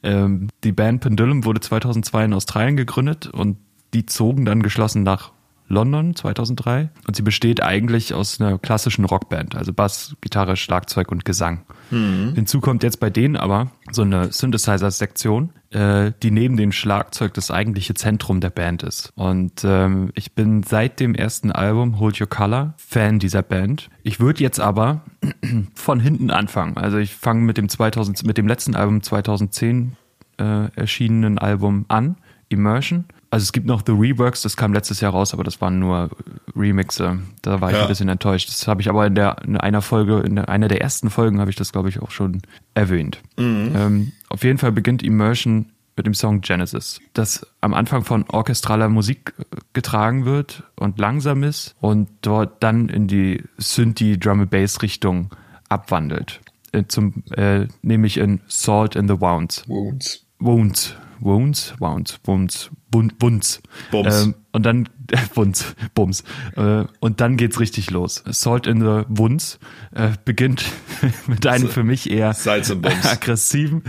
Ähm, die Band Pendulum wurde 2002 in Australien gegründet und die zogen dann geschlossen nach London 2003 und sie besteht eigentlich aus einer klassischen Rockband, also Bass, Gitarre, Schlagzeug und Gesang. Mhm. Hinzu kommt jetzt bei denen aber so eine Synthesizer-Sektion, äh, die neben dem Schlagzeug das eigentliche Zentrum der Band ist. Und ähm, ich bin seit dem ersten Album Hold Your Color Fan dieser Band. Ich würde jetzt aber <clears throat> von hinten anfangen. Also ich fange mit dem 2000 mit dem letzten Album 2010 äh, erschienenen Album an, Immersion also es gibt noch The Reworks, das kam letztes Jahr raus, aber das waren nur Remixe. Da war ich ja. ein bisschen enttäuscht. Das habe ich aber in der in einer Folge, in einer der ersten Folgen habe ich das, glaube ich, auch schon erwähnt. Mhm. Ähm, auf jeden Fall beginnt Immersion mit dem Song Genesis, das am Anfang von orchestraler Musik äh, getragen wird und langsam ist und dort dann in die Synthie Drum Bass Richtung abwandelt. Äh, zum, äh, nämlich in Salt in the Wounds. Wounds. Wounds. Wounds, Wounds, Wounds, Bunz. Bums. Ähm, und dann, <laughs> äh, Bunz, Bums. Äh, und dann geht's richtig los. Salt in the Wunds äh, beginnt <laughs> mit einem für mich eher <laughs> aggressiven,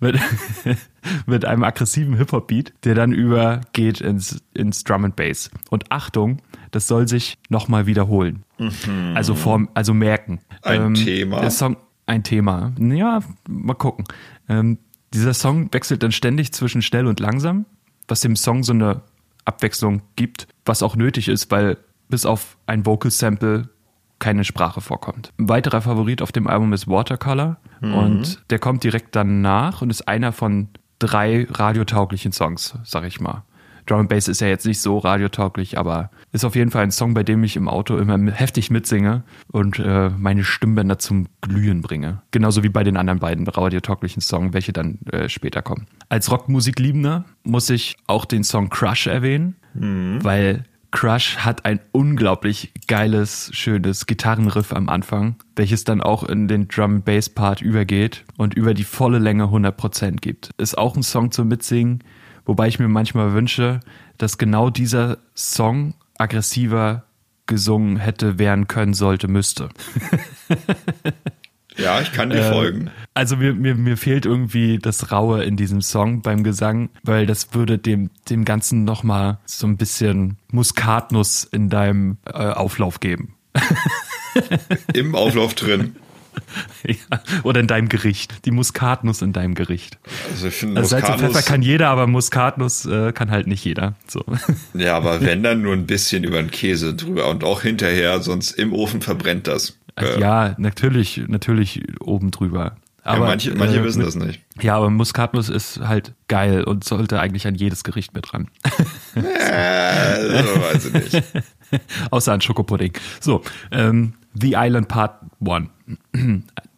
mit, mit einem aggressiven Hip-Hop-Beat, der dann übergeht ins, ins Drum and Bass. Und Achtung, das soll sich nochmal wiederholen. Mhm. Also form, also merken. Ein ähm, Thema. Der Song, ein Thema. Ja, mal gucken. Ähm, dieser Song wechselt dann ständig zwischen schnell und langsam, was dem Song so eine Abwechslung gibt, was auch nötig ist, weil bis auf ein Vocal Sample keine Sprache vorkommt. Ein weiterer Favorit auf dem Album ist Watercolor mhm. und der kommt direkt danach und ist einer von drei radiotauglichen Songs, sag ich mal. Drum and Bass ist ja jetzt nicht so radiotauglich, aber ist auf jeden Fall ein Song, bei dem ich im Auto immer heftig mitsinge und äh, meine Stimmbänder zum Glühen bringe. Genauso wie bei den anderen beiden radiotauglichen Songs, welche dann äh, später kommen. Als Rockmusikliebender muss ich auch den Song Crush erwähnen, mhm. weil Crush hat ein unglaublich geiles, schönes Gitarrenriff am Anfang, welches dann auch in den Drum-Bass-Part übergeht und über die volle Länge 100% gibt. Ist auch ein Song zum Mitsingen, Wobei ich mir manchmal wünsche, dass genau dieser Song aggressiver gesungen hätte, werden können, sollte, müsste. <laughs> Ja, ich kann dir äh, folgen. Also mir, mir, mir fehlt irgendwie das Raue in diesem Song beim Gesang, weil das würde dem, dem Ganzen nochmal so ein bisschen Muskatnuss in deinem äh, Auflauf geben. Im Auflauf drin. <laughs> Ja, oder in deinem Gericht. Die Muskatnuss in deinem Gericht. Also, ich finde, also Salz und Pfeffer kann jeder, aber Muskatnuss äh, kann halt nicht jeder. So. <laughs> Ja, aber wenn dann nur ein bisschen über den Käse drüber und auch hinterher, sonst im Ofen verbrennt das. Äh, ja, natürlich, natürlich oben drüber. Aber, ja, manche, manche äh, wissen mit, das nicht. Ja, aber Muskatnuss ist halt geil und sollte eigentlich an jedes Gericht mit ran. Ja, <laughs> so weiß ich nicht. Außer an Schokopudding. So, ähm, The Island Part 1.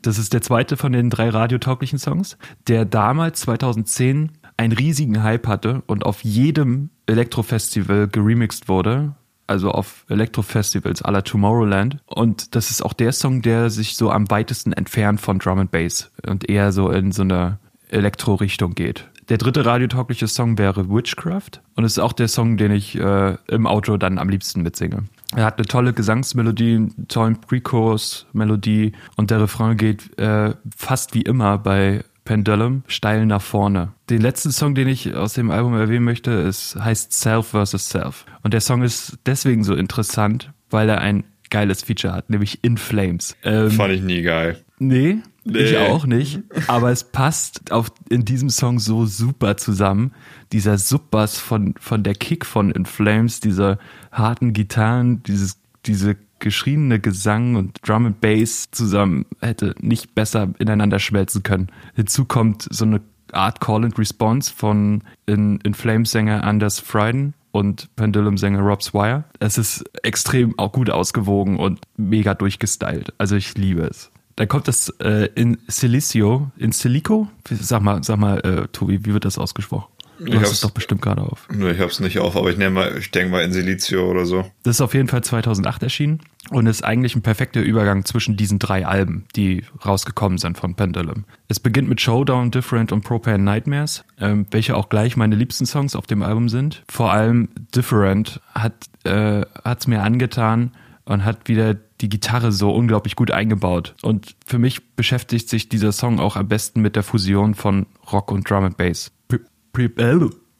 Das ist der zweite von den drei radiotauglichen Songs, der damals 2010 einen riesigen Hype hatte und auf jedem Elektrofestival geremixed wurde also auf Elektro-Festivals aller Tomorrowland. Und das ist auch der Song, der sich so am weitesten entfernt von Drum and Bass und eher so in so eine Elektro-Richtung geht. Der dritte radiotaugliche Song wäre Witchcraft und es ist auch der Song, den ich äh, im Auto dann am liebsten mitsinge. Er hat eine tolle Gesangsmelodie, einen tollen Pre-Chorus-Melodie und der Refrain geht äh, fast wie immer bei Pendulum steil nach vorne. Den letzten Song, den ich aus dem Album erwähnen möchte, ist, heißt Self vs. Self. Und der Song ist deswegen so interessant, weil er ein geiles Feature hat, nämlich In Flames. Ähm, Fand ich nie geil. Nee, nee, ich auch nicht. Aber es passt auf, in diesem Song so super zusammen. Dieser Subbass von, von der Kick von In Flames, diese harten Gitarren, dieses, diese geschriebene Gesang und Drum and Bass zusammen hätte nicht besser ineinander schmelzen können. Hinzu kommt so eine Art Call and Response von in, in Flames Sänger Anders Fryden und Pendulum Sänger Rob Swire. Es ist extrem auch gut ausgewogen und mega durchgestylt. Also ich liebe es. Dann kommt das äh, in Silicio, in Silico? Sag mal, sag mal, äh, Tobi, wie wird das ausgesprochen? Du ich hast es doch bestimmt gerade auf. Nee, ich hab's nicht auf, aber ich nehme mal, ich denke mal in Silicio oder so. Das ist auf jeden Fall 2008 erschienen und ist eigentlich ein perfekter Übergang zwischen diesen drei Alben, die rausgekommen sind von Pendulum. Es beginnt mit Showdown, Different und Propane Nightmares, ähm, welche auch gleich meine liebsten Songs auf dem Album sind. Vor allem Different hat äh, hat's mir angetan und hat wieder die Gitarre so unglaublich gut eingebaut. Und für mich beschäftigt sich dieser Song auch am besten mit der Fusion von Rock und Drum and Bass. Pre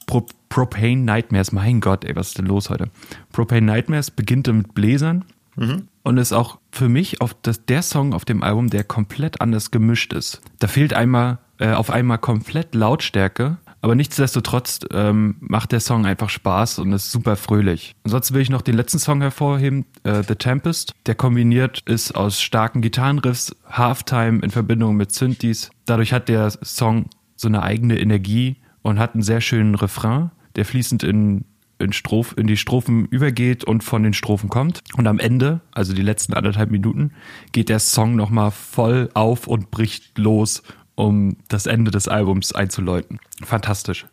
Pro Propane Nightmares, mein Gott, ey, was ist denn los heute? Propane Nightmares beginnt mit Bläsern mhm. und ist auch für mich auf das, der Song auf dem Album, der komplett anders gemischt ist. Da fehlt einmal äh, auf einmal komplett Lautstärke, aber nichtsdestotrotz ähm, macht der Song einfach Spaß und ist super fröhlich. Ansonsten will ich noch den letzten Song hervorheben, äh, The Tempest. Der kombiniert ist aus starken Gitarrenriffs, Halftime in Verbindung mit Synthes. Dadurch hat der Song so eine eigene Energie und hat einen sehr schönen Refrain, der fließend in, in, Stroph, in die Strophen übergeht und von den Strophen kommt. Und am Ende, also die letzten anderthalb Minuten, geht der Song nochmal voll auf und bricht los, um das Ende des Albums einzuläuten. Fantastisch.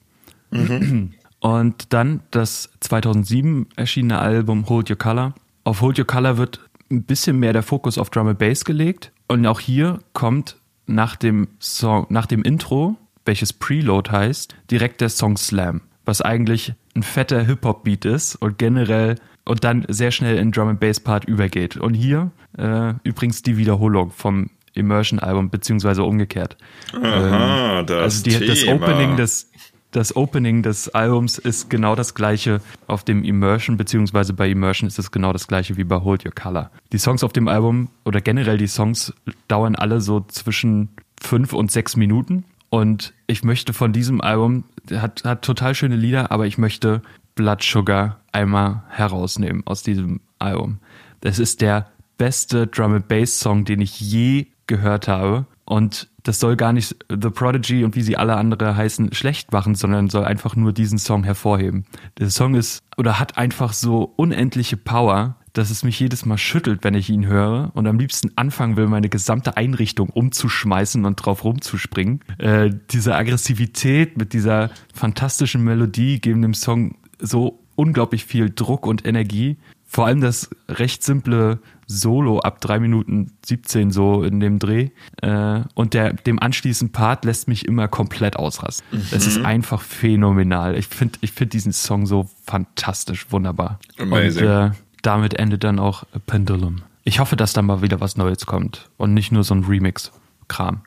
Mhm. Und dann das 2007 erschienene Album Hold Your Color. Auf Hold Your Color wird ein bisschen mehr der Fokus auf Drum and Bass gelegt. Und auch hier kommt nach dem Song, nach dem Intro welches Preload heißt, direkt der Song Slam, was eigentlich ein fetter Hip-Hop-Beat ist und generell und dann sehr schnell in Drum and Bass Part übergeht. Und hier äh, übrigens die Wiederholung vom Immersion Album beziehungsweise umgekehrt. Aha, ähm, das also die, das Opening des das Opening des Albums ist genau das gleiche auf dem Immersion, beziehungsweise bei Immersion ist es genau das gleiche wie bei Hold Your Color. Die Songs auf dem Album oder generell die Songs dauern alle so zwischen fünf und sechs Minuten und ich möchte von diesem Album, hat, hat total schöne Lieder, aber ich möchte Blood Sugar einmal herausnehmen aus diesem Album. Das ist der beste Drum and Bass Song, den ich je gehört habe. Und das soll gar nicht The Prodigy und wie sie alle andere heißen schlecht machen, sondern soll einfach nur diesen Song hervorheben. Der Song ist oder hat einfach so unendliche Power dass es mich jedes Mal schüttelt, wenn ich ihn höre und am liebsten anfangen will, meine gesamte Einrichtung umzuschmeißen und drauf rumzuspringen. Äh, diese Aggressivität mit dieser fantastischen Melodie geben dem Song so unglaublich viel Druck und Energie. Vor allem das recht simple Solo ab drei Minuten 17 so in dem Dreh. Äh, und der, dem anschließenden Part lässt mich immer komplett ausrasten. Mhm. Das ist einfach phänomenal. Ich finde ich find diesen Song so fantastisch, wunderbar. Amazing. Und, äh, damit endet dann auch Pendulum. Ich hoffe, dass da mal wieder was Neues kommt und nicht nur so ein Remix-Kram.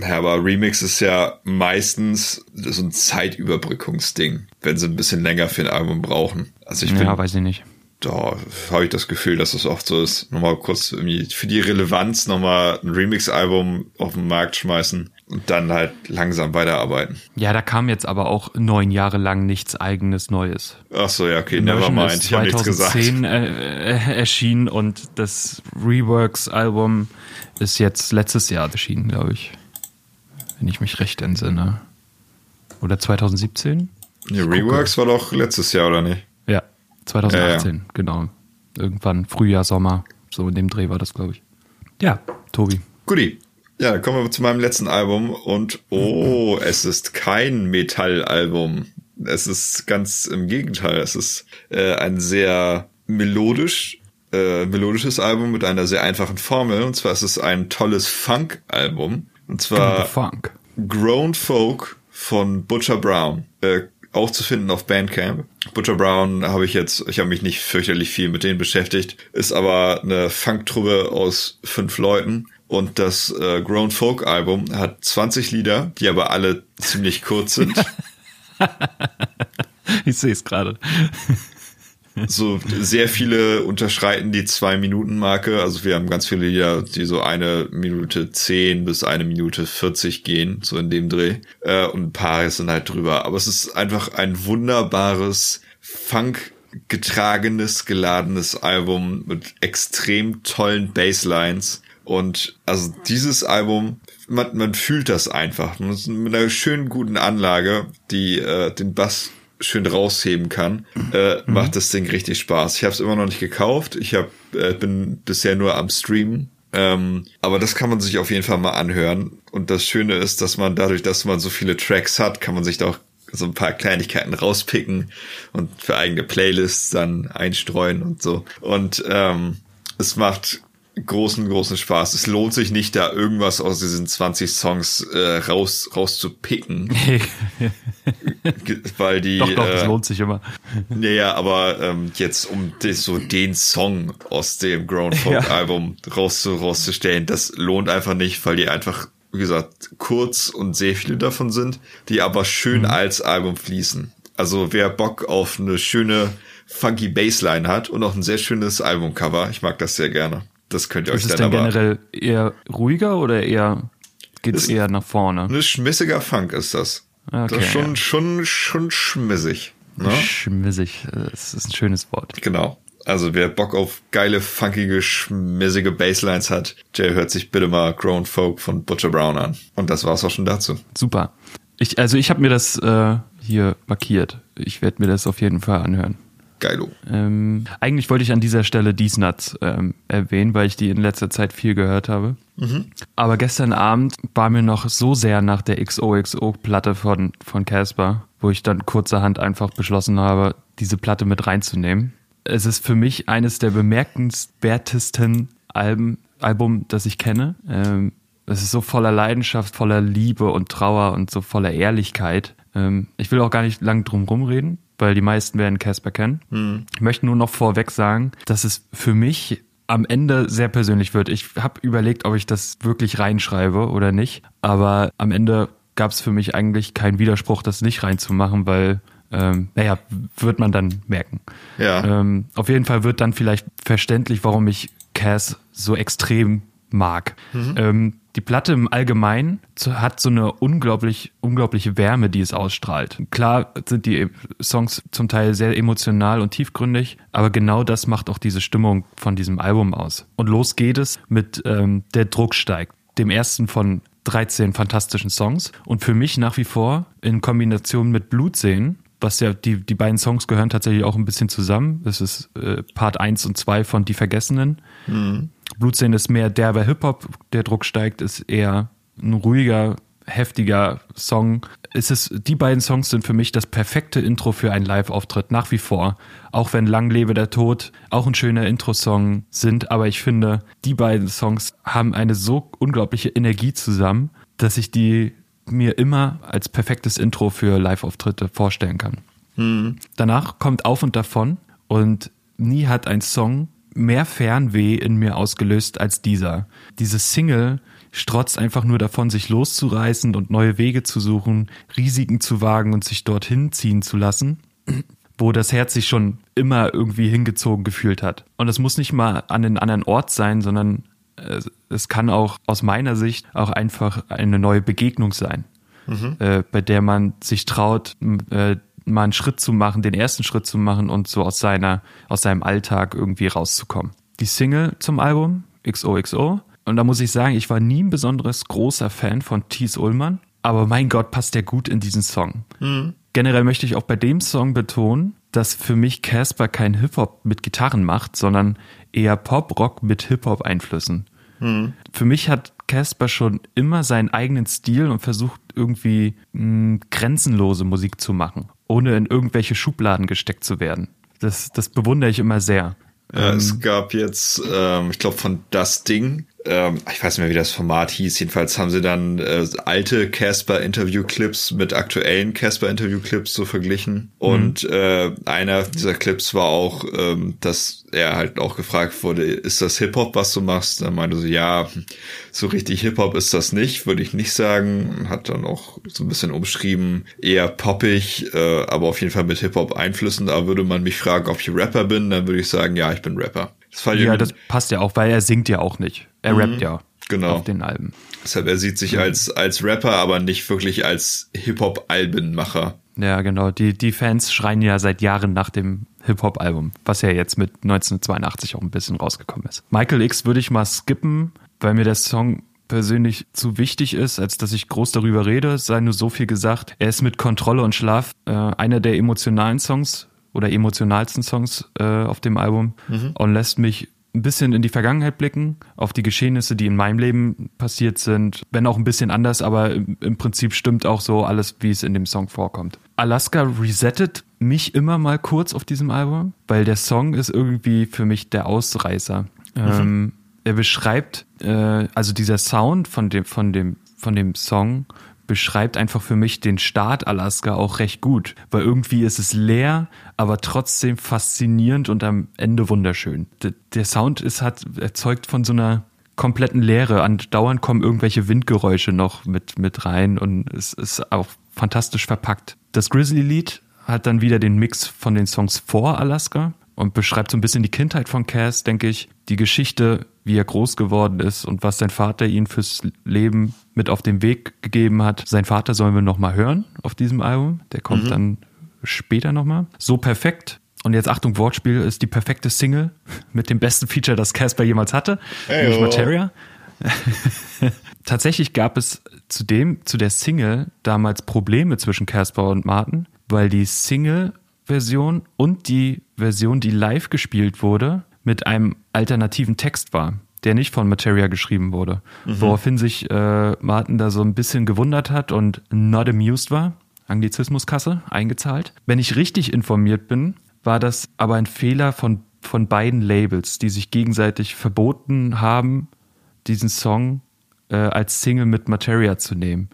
Ja, aber Remix ist ja meistens so ein Zeitüberbrückungsding, wenn sie ein bisschen länger für ein Album brauchen. Also ich bin, ja, weiß ich nicht da habe ich das Gefühl, dass es oft so ist. Nochmal kurz irgendwie für die Relevanz nochmal ein Remix-Album auf den Markt schmeißen und dann halt langsam weiterarbeiten. Ja, da kam jetzt aber auch neun Jahre lang nichts eigenes Neues. Ach so, ja, okay, never mind. Ich habe nichts gesagt. 2010 äh, äh, erschienen und das Reworks-Album ist jetzt letztes Jahr erschienen, glaube ich. Wenn ich mich recht entsinne. Oder 2017? Ja, Reworks war doch letztes Jahr, oder nicht? 2018, ja, ja. genau. Irgendwann Frühjahr, Sommer, so in dem Dreh war das, glaube ich. Ja, Tobi. Guti. Ja, dann kommen wir zu meinem letzten Album und oh, es ist kein Metallalbum. Es ist ganz im Gegenteil. Es ist äh, ein sehr melodisch, äh, melodisches Album mit einer sehr einfachen Formel. Und zwar ist es ein tolles Funk-Album. Und zwar Funk. Grown Folk von Butcher Brown. Äh, auch zu finden auf Bandcamp. Butcher Brown habe ich jetzt, ich habe mich nicht fürchterlich viel mit denen beschäftigt, ist aber eine Funktruppe aus fünf Leuten. Und das äh, Grown Folk Album hat 20 Lieder, die aber alle ziemlich kurz sind. <laughs> ich sehe es gerade. So sehr viele unterschreiten die zwei Minuten Marke. Also wir haben ganz viele Lieder, die so eine Minute zehn bis eine Minute vierzig gehen, so in dem Dreh. Äh, und ein paar sind halt drüber. Aber es ist einfach ein wunderbares Funk getragenes, geladenes Album mit extrem tollen Basslines. Und also dieses Album, man, man fühlt das einfach. Mit einer schönen guten Anlage, die äh, den Bass schön rausheben kann, äh, mhm. macht das Ding richtig Spaß. Ich habe es immer noch nicht gekauft. Ich hab, äh, bin bisher nur am Streamen. Ähm, aber das kann man sich auf jeden Fall mal anhören. Und das Schöne ist, dass man dadurch, dass man so viele Tracks hat, kann man sich da auch so ein paar Kleinigkeiten rauspicken und für eigene Playlists dann einstreuen und so. Und ähm, es macht großen, großen Spaß. Es lohnt sich nicht, da irgendwas aus diesen 20 Songs äh, raus, rauszupicken. <laughs> weil die. Doch, doch, äh, das lohnt sich immer. Naja, aber ähm, jetzt, um das, so den Song aus dem Grown Folk ja. Album rauszu, rauszustellen, das lohnt einfach nicht, weil die einfach, wie gesagt, kurz und sehr viele davon sind, die aber schön mhm. als Album fließen. Also wer Bock auf eine schöne funky Bassline hat und auch ein sehr schönes Albumcover, ich mag das sehr gerne. Das könnt ihr euch ist dann es denn generell eher ruhiger oder eher geht es eher nach vorne? Ein schmissiger Funk ist das. Okay, das ist schon, ja. schon, schon schmissig. Ne? Schmissig, das ist ein schönes Wort. Genau. Also wer Bock auf geile, funkige, schmissige Basslines hat, der hört sich bitte mal Grown Folk von Butcher Brown an. Und das war's auch schon dazu. Super. Ich, also ich habe mir das äh, hier markiert. Ich werde mir das auf jeden Fall anhören. Geilo. Ähm, eigentlich wollte ich an dieser Stelle These Nuts ähm, erwähnen, weil ich die in letzter Zeit viel gehört habe. Mhm. Aber gestern Abend war mir noch so sehr nach der XOXO-Platte von von Casper, wo ich dann kurzerhand einfach beschlossen habe, diese Platte mit reinzunehmen. Es ist für mich eines der bemerkenswertesten Alben, Album, das ich kenne. Ähm, es ist so voller Leidenschaft, voller Liebe und Trauer und so voller Ehrlichkeit. Ähm, ich will auch gar nicht lang drum rumreden weil die meisten werden Casper kennen. Hm. Ich möchte nur noch vorweg sagen, dass es für mich am Ende sehr persönlich wird. Ich habe überlegt, ob ich das wirklich reinschreibe oder nicht, aber am Ende gab es für mich eigentlich keinen Widerspruch, das nicht reinzumachen, weil ähm, naja, wird man dann merken. Ja. Ähm, auf jeden Fall wird dann vielleicht verständlich, warum ich Cass so extrem mag. Mhm. Ähm, die Platte im Allgemeinen hat so eine unglaublich, unglaubliche Wärme, die es ausstrahlt. Klar sind die Songs zum Teil sehr emotional und tiefgründig, aber genau das macht auch diese Stimmung von diesem Album aus. Und los geht es mit ähm, Der Druck steigt, dem ersten von 13 fantastischen Songs. Und für mich nach wie vor in Kombination mit Blutsehen was ja, die, die beiden Songs gehören tatsächlich auch ein bisschen zusammen. Das ist äh, Part 1 und 2 von Die Vergessenen. Mhm. Blutsehen ist mehr derber Hip-Hop, der Druck steigt, ist eher ein ruhiger, heftiger Song. Es ist, die beiden Songs sind für mich das perfekte Intro für einen Live-Auftritt, nach wie vor. Auch wenn Lang lebe der Tod auch ein schöner Intro-Song sind, aber ich finde, die beiden Songs haben eine so unglaubliche Energie zusammen, dass ich die mir immer als perfektes Intro für Live-Auftritte vorstellen kann. Hm. Danach kommt Auf und Davon und nie hat ein Song mehr Fernweh in mir ausgelöst als dieser. Diese Single strotzt einfach nur davon, sich loszureißen und neue Wege zu suchen, Risiken zu wagen und sich dorthin ziehen zu lassen, wo das Herz sich schon immer irgendwie hingezogen gefühlt hat. Und es muss nicht mal an einen anderen Ort sein, sondern es kann auch aus meiner Sicht auch einfach eine neue Begegnung sein, mhm. äh, bei der man sich traut, äh, mal einen Schritt zu machen, den ersten Schritt zu machen und so aus seiner, aus seinem Alltag irgendwie rauszukommen. Die Single zum Album, XOXO, und da muss ich sagen, ich war nie ein besonderes großer Fan von Thies Ullmann, aber mein Gott, passt der gut in diesen Song. Mhm. Generell möchte ich auch bei dem Song betonen, dass für mich Casper kein Hip-Hop mit Gitarren macht, sondern eher Pop-Rock mit Hip-Hop-Einflüssen. Mhm. Für mich hat Casper schon immer seinen eigenen Stil und versucht irgendwie mh, hm, grenzenlose Musik zu machen, ohne in irgendwelche Schubladen gesteckt zu werden. Das, das bewundere ich immer sehr. Ja, ähm, es gab jetzt, ähm, ich glaube, von Das Ding ähm, ich weiß nicht mehr, wie das Format hieß. Jedenfalls haben sie dann äh, alte Casper-Interview-Clips mit aktuellen Casper-Interview-Clips so verglichen. Und mhm. äh, einer dieser Clips war auch, ähm, dass er halt auch gefragt wurde, ist das Hip-Hop, was du machst? Dann meinte so, ja, so richtig Hip-Hop ist das nicht, würde ich nicht sagen. Hat dann auch so ein bisschen umschrieben, eher poppig, äh, aber auf jeden Fall mit Hip-Hop-Einflüssen. Da würde man mich fragen, ob ich Rapper bin, dann würde ich sagen, ja, ich bin Rapper. Das ja, das passt ja auch, weil er singt ja auch nicht. Er mhm, rappt ja genau. auf den Alben. Deshalb, er sieht sich mhm. als, als Rapper, aber nicht wirklich als Hip-Hop-Albenmacher. Ja, genau. Die, die Fans schreien ja seit Jahren nach dem Hip-Hop-Album, was ja jetzt mit 1982 auch ein bisschen rausgekommen ist. Michael X würde ich mal skippen, weil mir der Song persönlich zu wichtig ist, als dass ich groß darüber rede. Es sei nur so viel gesagt. Er ist mit Kontrolle und Schlaf äh, einer der emotionalen Songs oder emotionalsten Songs äh, auf dem Album mhm. und lässt mich ein bisschen in die Vergangenheit blicken, auf die Geschehnisse, die in meinem Leben passiert sind, wenn auch ein bisschen anders, aber im, Prinzip stimmt auch so alles, wie es in dem Song vorkommt. Alaska resettet mich immer mal kurz auf diesem Album, weil der Song ist irgendwie für mich der Ausreißer. Mhm. Ähm, er beschreibt, äh, also dieser Sound von dem, von dem, von dem Song beschreibt einfach für mich den Staat Alaska auch recht gut, weil irgendwie ist es leer, aber trotzdem faszinierend und am Ende wunderschön. Der Sound ist hat erzeugt von so einer kompletten Leere. Andauernd kommen irgendwelche Windgeräusche noch mit mit rein und es ist auch fantastisch verpackt. Das Grizzly-Lied hat dann wieder den Mix von den Songs vor Alaska und beschreibt so ein bisschen die Kindheit von Cass, denke ich, die Geschichte, wie er groß geworden ist und was sein Vater ihn fürs Leben mit auf den Weg gegeben hat. Sein Vater sollen wir nochmal hören auf diesem Album. Der kommt mhm. dann später nochmal. So perfekt. Und jetzt Achtung, Wortspiel ist die perfekte Single <laughs> mit dem besten Feature, das Casper jemals hatte, hey, nämlich Materia. <laughs> Tatsächlich gab es zu dem, zu der Single damals Probleme zwischen Casper und Martin, weil die Single Version und die Version, die live gespielt wurde, mit einem alternativen Text war, der nicht von Materia geschrieben wurde. Mhm. Woraufhin sich äh, Martin da so ein bisschen gewundert hat und not amused war. Anglizismuskasse eingezahlt. Wenn ich richtig informiert bin, war das aber ein Fehler von, von beiden Labels, die sich gegenseitig verboten haben, diesen Song äh, als Single mit Materia zu nehmen.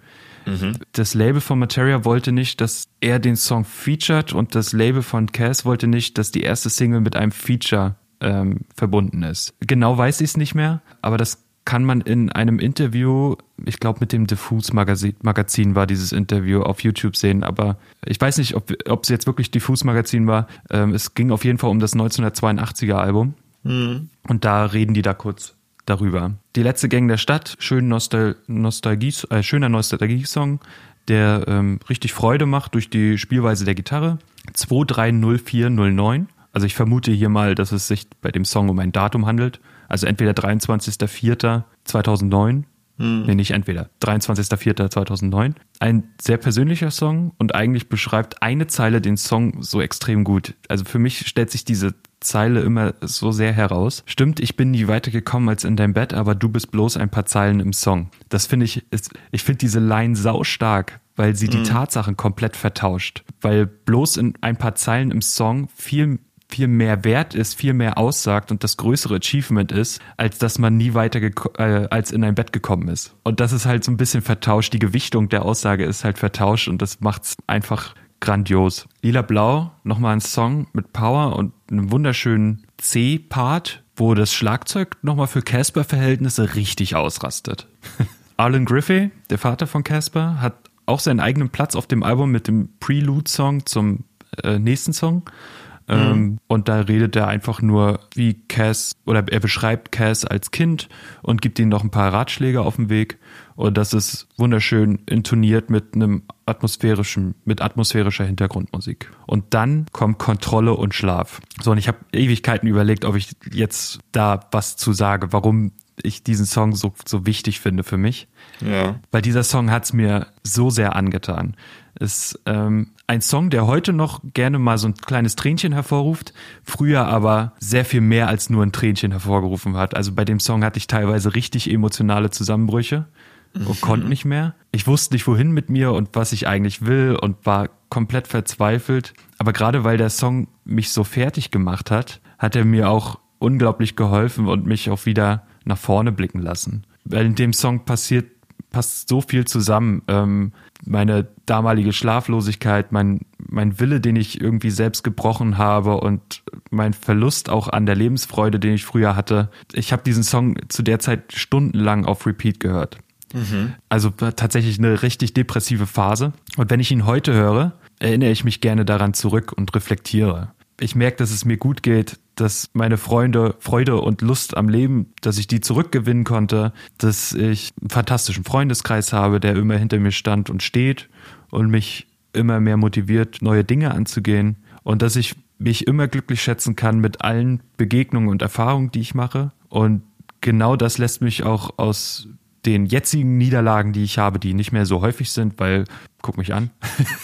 Mhm. Das Label von Materia wollte nicht, dass er den Song featured und das Label von Cass wollte nicht, dass die erste Single mit einem Feature ähm, verbunden ist. Genau weiß ich es nicht mehr, aber das kann man in einem Interview, ich glaube mit dem Diffus Magazin, Magazin war dieses Interview auf YouTube sehen, aber ich weiß nicht, ob, es jetzt wirklich Diffus Magazin war. Ähm, es ging auf jeden Fall um das 1982er Album. Mhm. Und da reden die da kurz darüber. Die letzte Gang der Stadt, schön Nostal Nostalgie, äh, schöner Nostalgie-Song, der ähm, richtig Freude macht durch die Spielweise der Gitarre. 230409. Also ich vermute hier mal, dass es sich bei dem Song um ein Datum handelt. Also entweder 23.04.2009 hm. Nee, nicht entweder. 23.04.2009. Ein sehr persönlicher Song und eigentlich beschreibt eine Zeile den Song so extrem gut. Also für mich stellt sich diese Zeile immer so sehr heraus. Stimmt, ich bin nie weitergekommen als in dein Bett, aber du bist bloß ein paar Zeilen im Song. Das finde ich, ist, ich finde diese Line sau stark, weil sie die mhm. Tatsachen komplett vertauscht. Weil bloß in ein paar Zeilen im Song viel viel mehr wert ist, viel mehr aussagt und das größere Achievement ist, als dass man nie weiter äh, als in ein Bett gekommen ist. Und das ist halt so ein bisschen vertauscht. Die Gewichtung der Aussage ist halt vertauscht und das macht's einfach grandios. Lila Blau, nochmal ein Song mit Power und einem wunderschönen C-Part, wo das Schlagzeug nochmal für Casper-Verhältnisse richtig ausrastet. <laughs> Arlen Griffey, der Vater von Casper, hat auch seinen eigenen Platz auf dem Album mit dem Prelude-Song zum äh, nächsten Song. Ähm, mhm. Und da redet er einfach nur, wie Cass, oder er beschreibt Cass als Kind und gibt ihm noch ein paar Ratschläge auf den Weg. Und das ist wunderschön intoniert mit einem atmosphärischen, mit atmosphärischer Hintergrundmusik. Und dann kommt Kontrolle und Schlaf. So, und ich habe Ewigkeiten überlegt, ob ich jetzt da was zu sage, warum ich diesen Song so, so wichtig finde für mich. Ja. Weil dieser Song hat's mir so sehr angetan. Ist ähm, ein Song, der heute noch gerne mal so ein kleines Tränchen hervorruft, früher aber sehr viel mehr als nur ein Tränchen hervorgerufen hat. Also bei dem Song hatte ich teilweise richtig emotionale Zusammenbrüche und mhm. konnte nicht mehr. Ich wusste nicht, wohin mit mir und was ich eigentlich will und war komplett verzweifelt. Aber gerade weil der Song mich so fertig gemacht hat, hat er mir auch unglaublich geholfen und mich auch wieder nach vorne blicken lassen. Weil in dem Song passiert, passt so viel zusammen. Ähm, meine damalige Schlaflosigkeit, mein, mein Wille, den ich irgendwie selbst gebrochen habe und mein Verlust auch an der Lebensfreude, den ich früher hatte. Ich habe diesen Song zu der Zeit stundenlang auf Repeat gehört. Mhm. Also tatsächlich eine richtig depressive Phase. Und wenn ich ihn heute höre, erinnere ich mich gerne daran zurück und reflektiere. Ich merke, dass es mir gut geht, dass meine Freunde Freude und Lust am Leben, dass ich die zurückgewinnen konnte, dass ich einen fantastischen Freundeskreis habe, der immer hinter mir stand und steht und mich immer mehr motiviert, neue Dinge anzugehen und dass ich mich immer glücklich schätzen kann mit allen Begegnungen und Erfahrungen, die ich mache. Und genau das lässt mich auch aus den jetzigen Niederlagen, die ich habe, die nicht mehr so häufig sind, weil, guck mich an.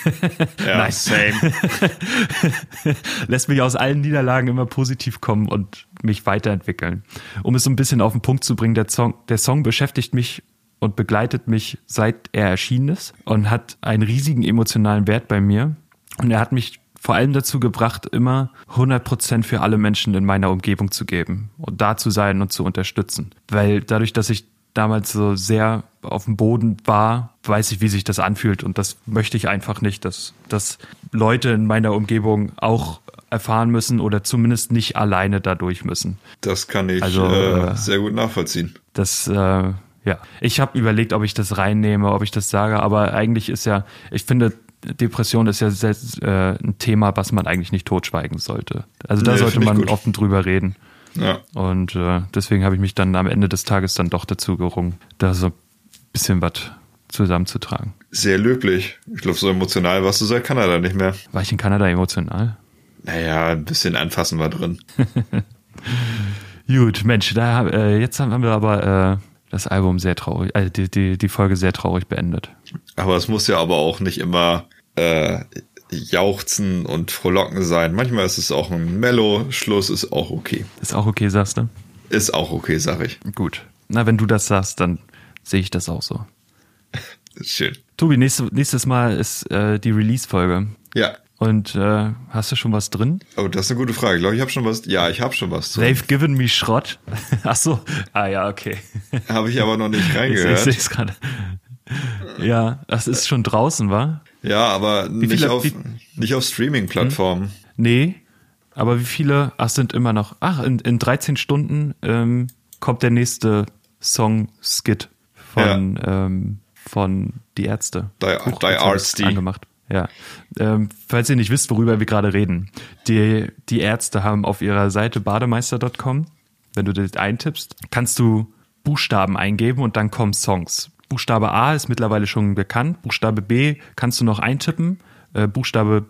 <laughs> ja, Nein. same. <laughs> Lässt mich aus allen Niederlagen immer positiv kommen und mich weiterentwickeln. Um es so ein bisschen auf den Punkt zu bringen, der Song, der Song beschäftigt mich und begleitet mich seit er erschienen ist und hat einen riesigen emotionalen Wert bei mir. Und er hat mich vor allem dazu gebracht, immer 100 Prozent für alle Menschen in meiner Umgebung zu geben und da zu sein und zu unterstützen. Weil dadurch, dass ich damals so sehr auf dem Boden war, weiß ich, wie sich das anfühlt. Und das möchte ich einfach nicht, dass, dass Leute in meiner Umgebung auch erfahren müssen oder zumindest nicht alleine dadurch müssen. Das kann ich also, äh, sehr gut nachvollziehen. Das, äh, ja. Ich habe überlegt, ob ich das reinnehme, ob ich das sage, aber eigentlich ist ja, ich finde, Depression ist ja sehr, äh, ein Thema, was man eigentlich nicht totschweigen sollte. Also da nee, sollte man offen drüber reden. Ja. Und äh, deswegen habe ich mich dann am Ende des Tages dann doch dazu gerungen, da so ein bisschen was zusammenzutragen. Sehr löblich. Ich glaube, so emotional warst du seit Kanada nicht mehr. War ich in Kanada emotional? Naja, ein bisschen anfassen war drin. <laughs> Gut, Mensch, da, äh, jetzt haben wir aber äh, das Album sehr traurig, äh, die, die, die Folge sehr traurig beendet. Aber es muss ja aber auch nicht immer äh, Jauchzen und Frohlocken sein. Manchmal ist es auch ein Mellow-Schluss, ist auch okay. Ist auch okay, sagst du? Ist auch okay, sag ich. Gut. Na, wenn du das sagst, dann sehe ich das auch so. Schön. Tobi, nächstes, nächstes Mal ist äh, die Release-Folge. Ja. Und äh, hast du schon was drin? Oh, das ist eine gute Frage. Ich glaube, ich habe schon was. Ja, ich habe schon was drin. They've given me Schrott. <laughs> Ach so. Ah ja, okay. Habe ich aber noch nicht <laughs> reingehört. Ich sehe es gerade. Ja, das ist schon draußen, war? Ja, aber wie nicht, auf, wie, nicht auf Streaming-Plattformen. Hm? Nee, aber wie viele? Ach, sind immer noch. Ach, in, in 13 Stunden ähm, kommt der nächste Song-Skit von, ja. ähm, von Die Ärzte. Die, Huch, die Ärzte. Angemacht. Ja. Ähm, falls ihr nicht wisst, worüber wir gerade reden. Die, die Ärzte haben auf ihrer Seite bademeister.com, wenn du das eintippst, kannst du Buchstaben eingeben und dann kommen Songs. Buchstabe A ist mittlerweile schon bekannt. Buchstabe B kannst du noch eintippen. Äh, Buchstabe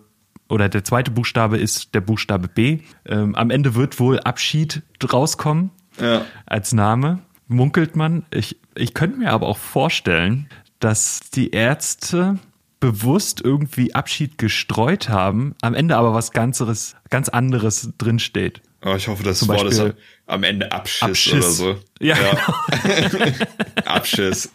oder der zweite Buchstabe ist der Buchstabe B. Ähm, am Ende wird wohl Abschied rauskommen ja. als Name. Munkelt man. Ich, ich könnte mir aber auch vorstellen, dass die Ärzte bewusst irgendwie Abschied gestreut haben, am Ende aber was ganzeres, ganz anderes drinsteht. Oh, ich hoffe, das Wort ist, am Ende Abschiss, Abschiss. oder so. Ja. ja. Genau. <laughs> <laughs> Abschiss.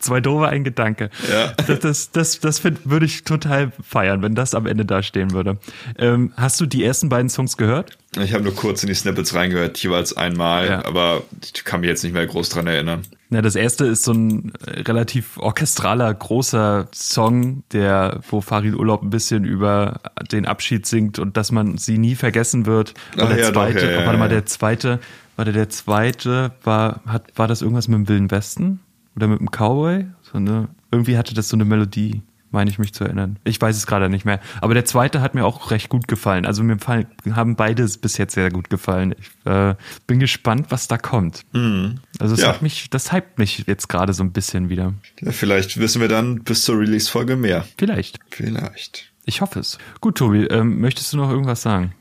Zwei doofe, ein Gedanke. Ja. Das, das, das, das find, würde ich total feiern, wenn das am Ende da stehen würde. Ähm, hast du die ersten beiden Songs gehört? Ich habe nur kurz in die Snippets reingehört, jeweils einmal, ja. aber ich kann mich jetzt nicht mehr groß dran erinnern. Ja, das erste ist so ein relativ orchestraler, großer Song, der, wo Farid Urlaub ein bisschen über den Abschied singt und dass man sie nie vergessen wird. Und Ach, der ja, zweite, doch, ja, warte mal, der zweite, warte, der zweite war, hat, war das irgendwas mit dem Wilden Westen? Oder mit dem Cowboy? So eine, irgendwie hatte das so eine Melodie meine ich mich zu erinnern. Ich weiß es gerade nicht mehr. Aber der zweite hat mir auch recht gut gefallen. Also mir fallen, haben beide bis jetzt sehr gut gefallen. Ich äh, bin gespannt, was da kommt. Mhm. Also es ja. hat mich, das hypt mich jetzt gerade so ein bisschen wieder. Ja, vielleicht wissen wir dann bis zur Release-Folge mehr. Vielleicht. Vielleicht. Ich hoffe es. Gut, Tobi, ähm, möchtest du noch irgendwas sagen?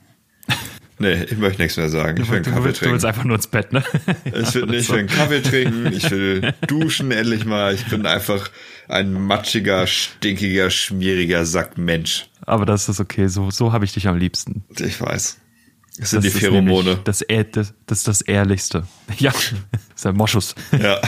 Nee, ich möchte nichts mehr sagen. Ich will einen Kaffee willst, trinken. Du willst einfach nur ins Bett, ne? <laughs> Ich will, ich will einen Kaffee trinken, ich will <laughs> duschen endlich mal. Ich bin einfach ein matschiger, stinkiger, schmieriger Sack Mensch. Aber das ist okay, so, so habe ich dich am liebsten. Ich weiß. Das sind das die Pheromone. Das, das, das ist das Ehrlichste. <laughs> Ja, das ist der Moschus. Ja.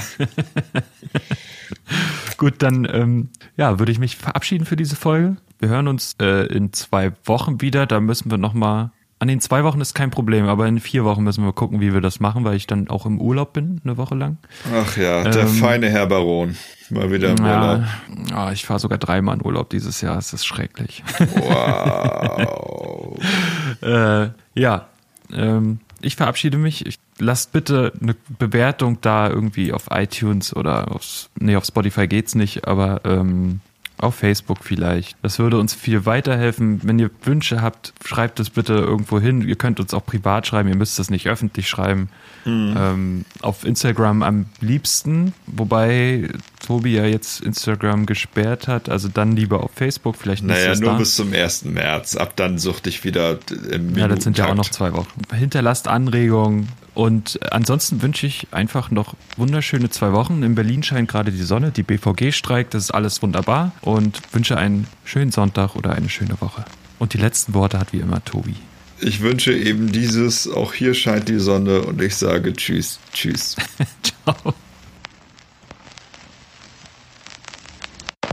Gut, dann ähm, ja, würde ich mich verabschieden für diese Folge. Wir hören uns äh, in zwei Wochen wieder. Da müssen wir nochmal an den zwei Wochen ist kein Problem, aber in vier Wochen müssen wir gucken, wie wir das machen, weil ich dann auch im Urlaub bin, eine Woche lang. Ach ja, der ähm, feine Herr Baron. Mal wieder im Urlaub. Ja, ich fahre sogar dreimal in Urlaub dieses Jahr. Es ist schrecklich. Wow. <laughs> äh, ja, ähm, ich verabschiede mich. Ich, lasst bitte eine Bewertung da irgendwie auf iTunes oder aufs, nee, auf Spotify geht's nicht, aber ähm, auf Facebook vielleicht. Das würde uns viel weiterhelfen. Wenn ihr Wünsche habt, schreibt es bitte irgendwo hin. Ihr könnt uns auch privat schreiben, ihr müsst es nicht öffentlich schreiben. Mhm. Ähm, auf Instagram am liebsten, wobei Tobi ja jetzt Instagram gesperrt hat, also dann lieber auf Facebook, vielleicht nicht. Naja, nur da. bis zum 1. März. Ab dann suchte ich wieder im Ja, das sind ja auch noch zwei Wochen. Hinterlasst Anregungen, und ansonsten wünsche ich einfach noch wunderschöne zwei Wochen. In Berlin scheint gerade die Sonne, die BVG streikt, das ist alles wunderbar. Und wünsche einen schönen Sonntag oder eine schöne Woche. Und die letzten Worte hat wie immer Tobi. Ich wünsche eben dieses, auch hier scheint die Sonne und ich sage Tschüss, Tschüss. <laughs> Ciao.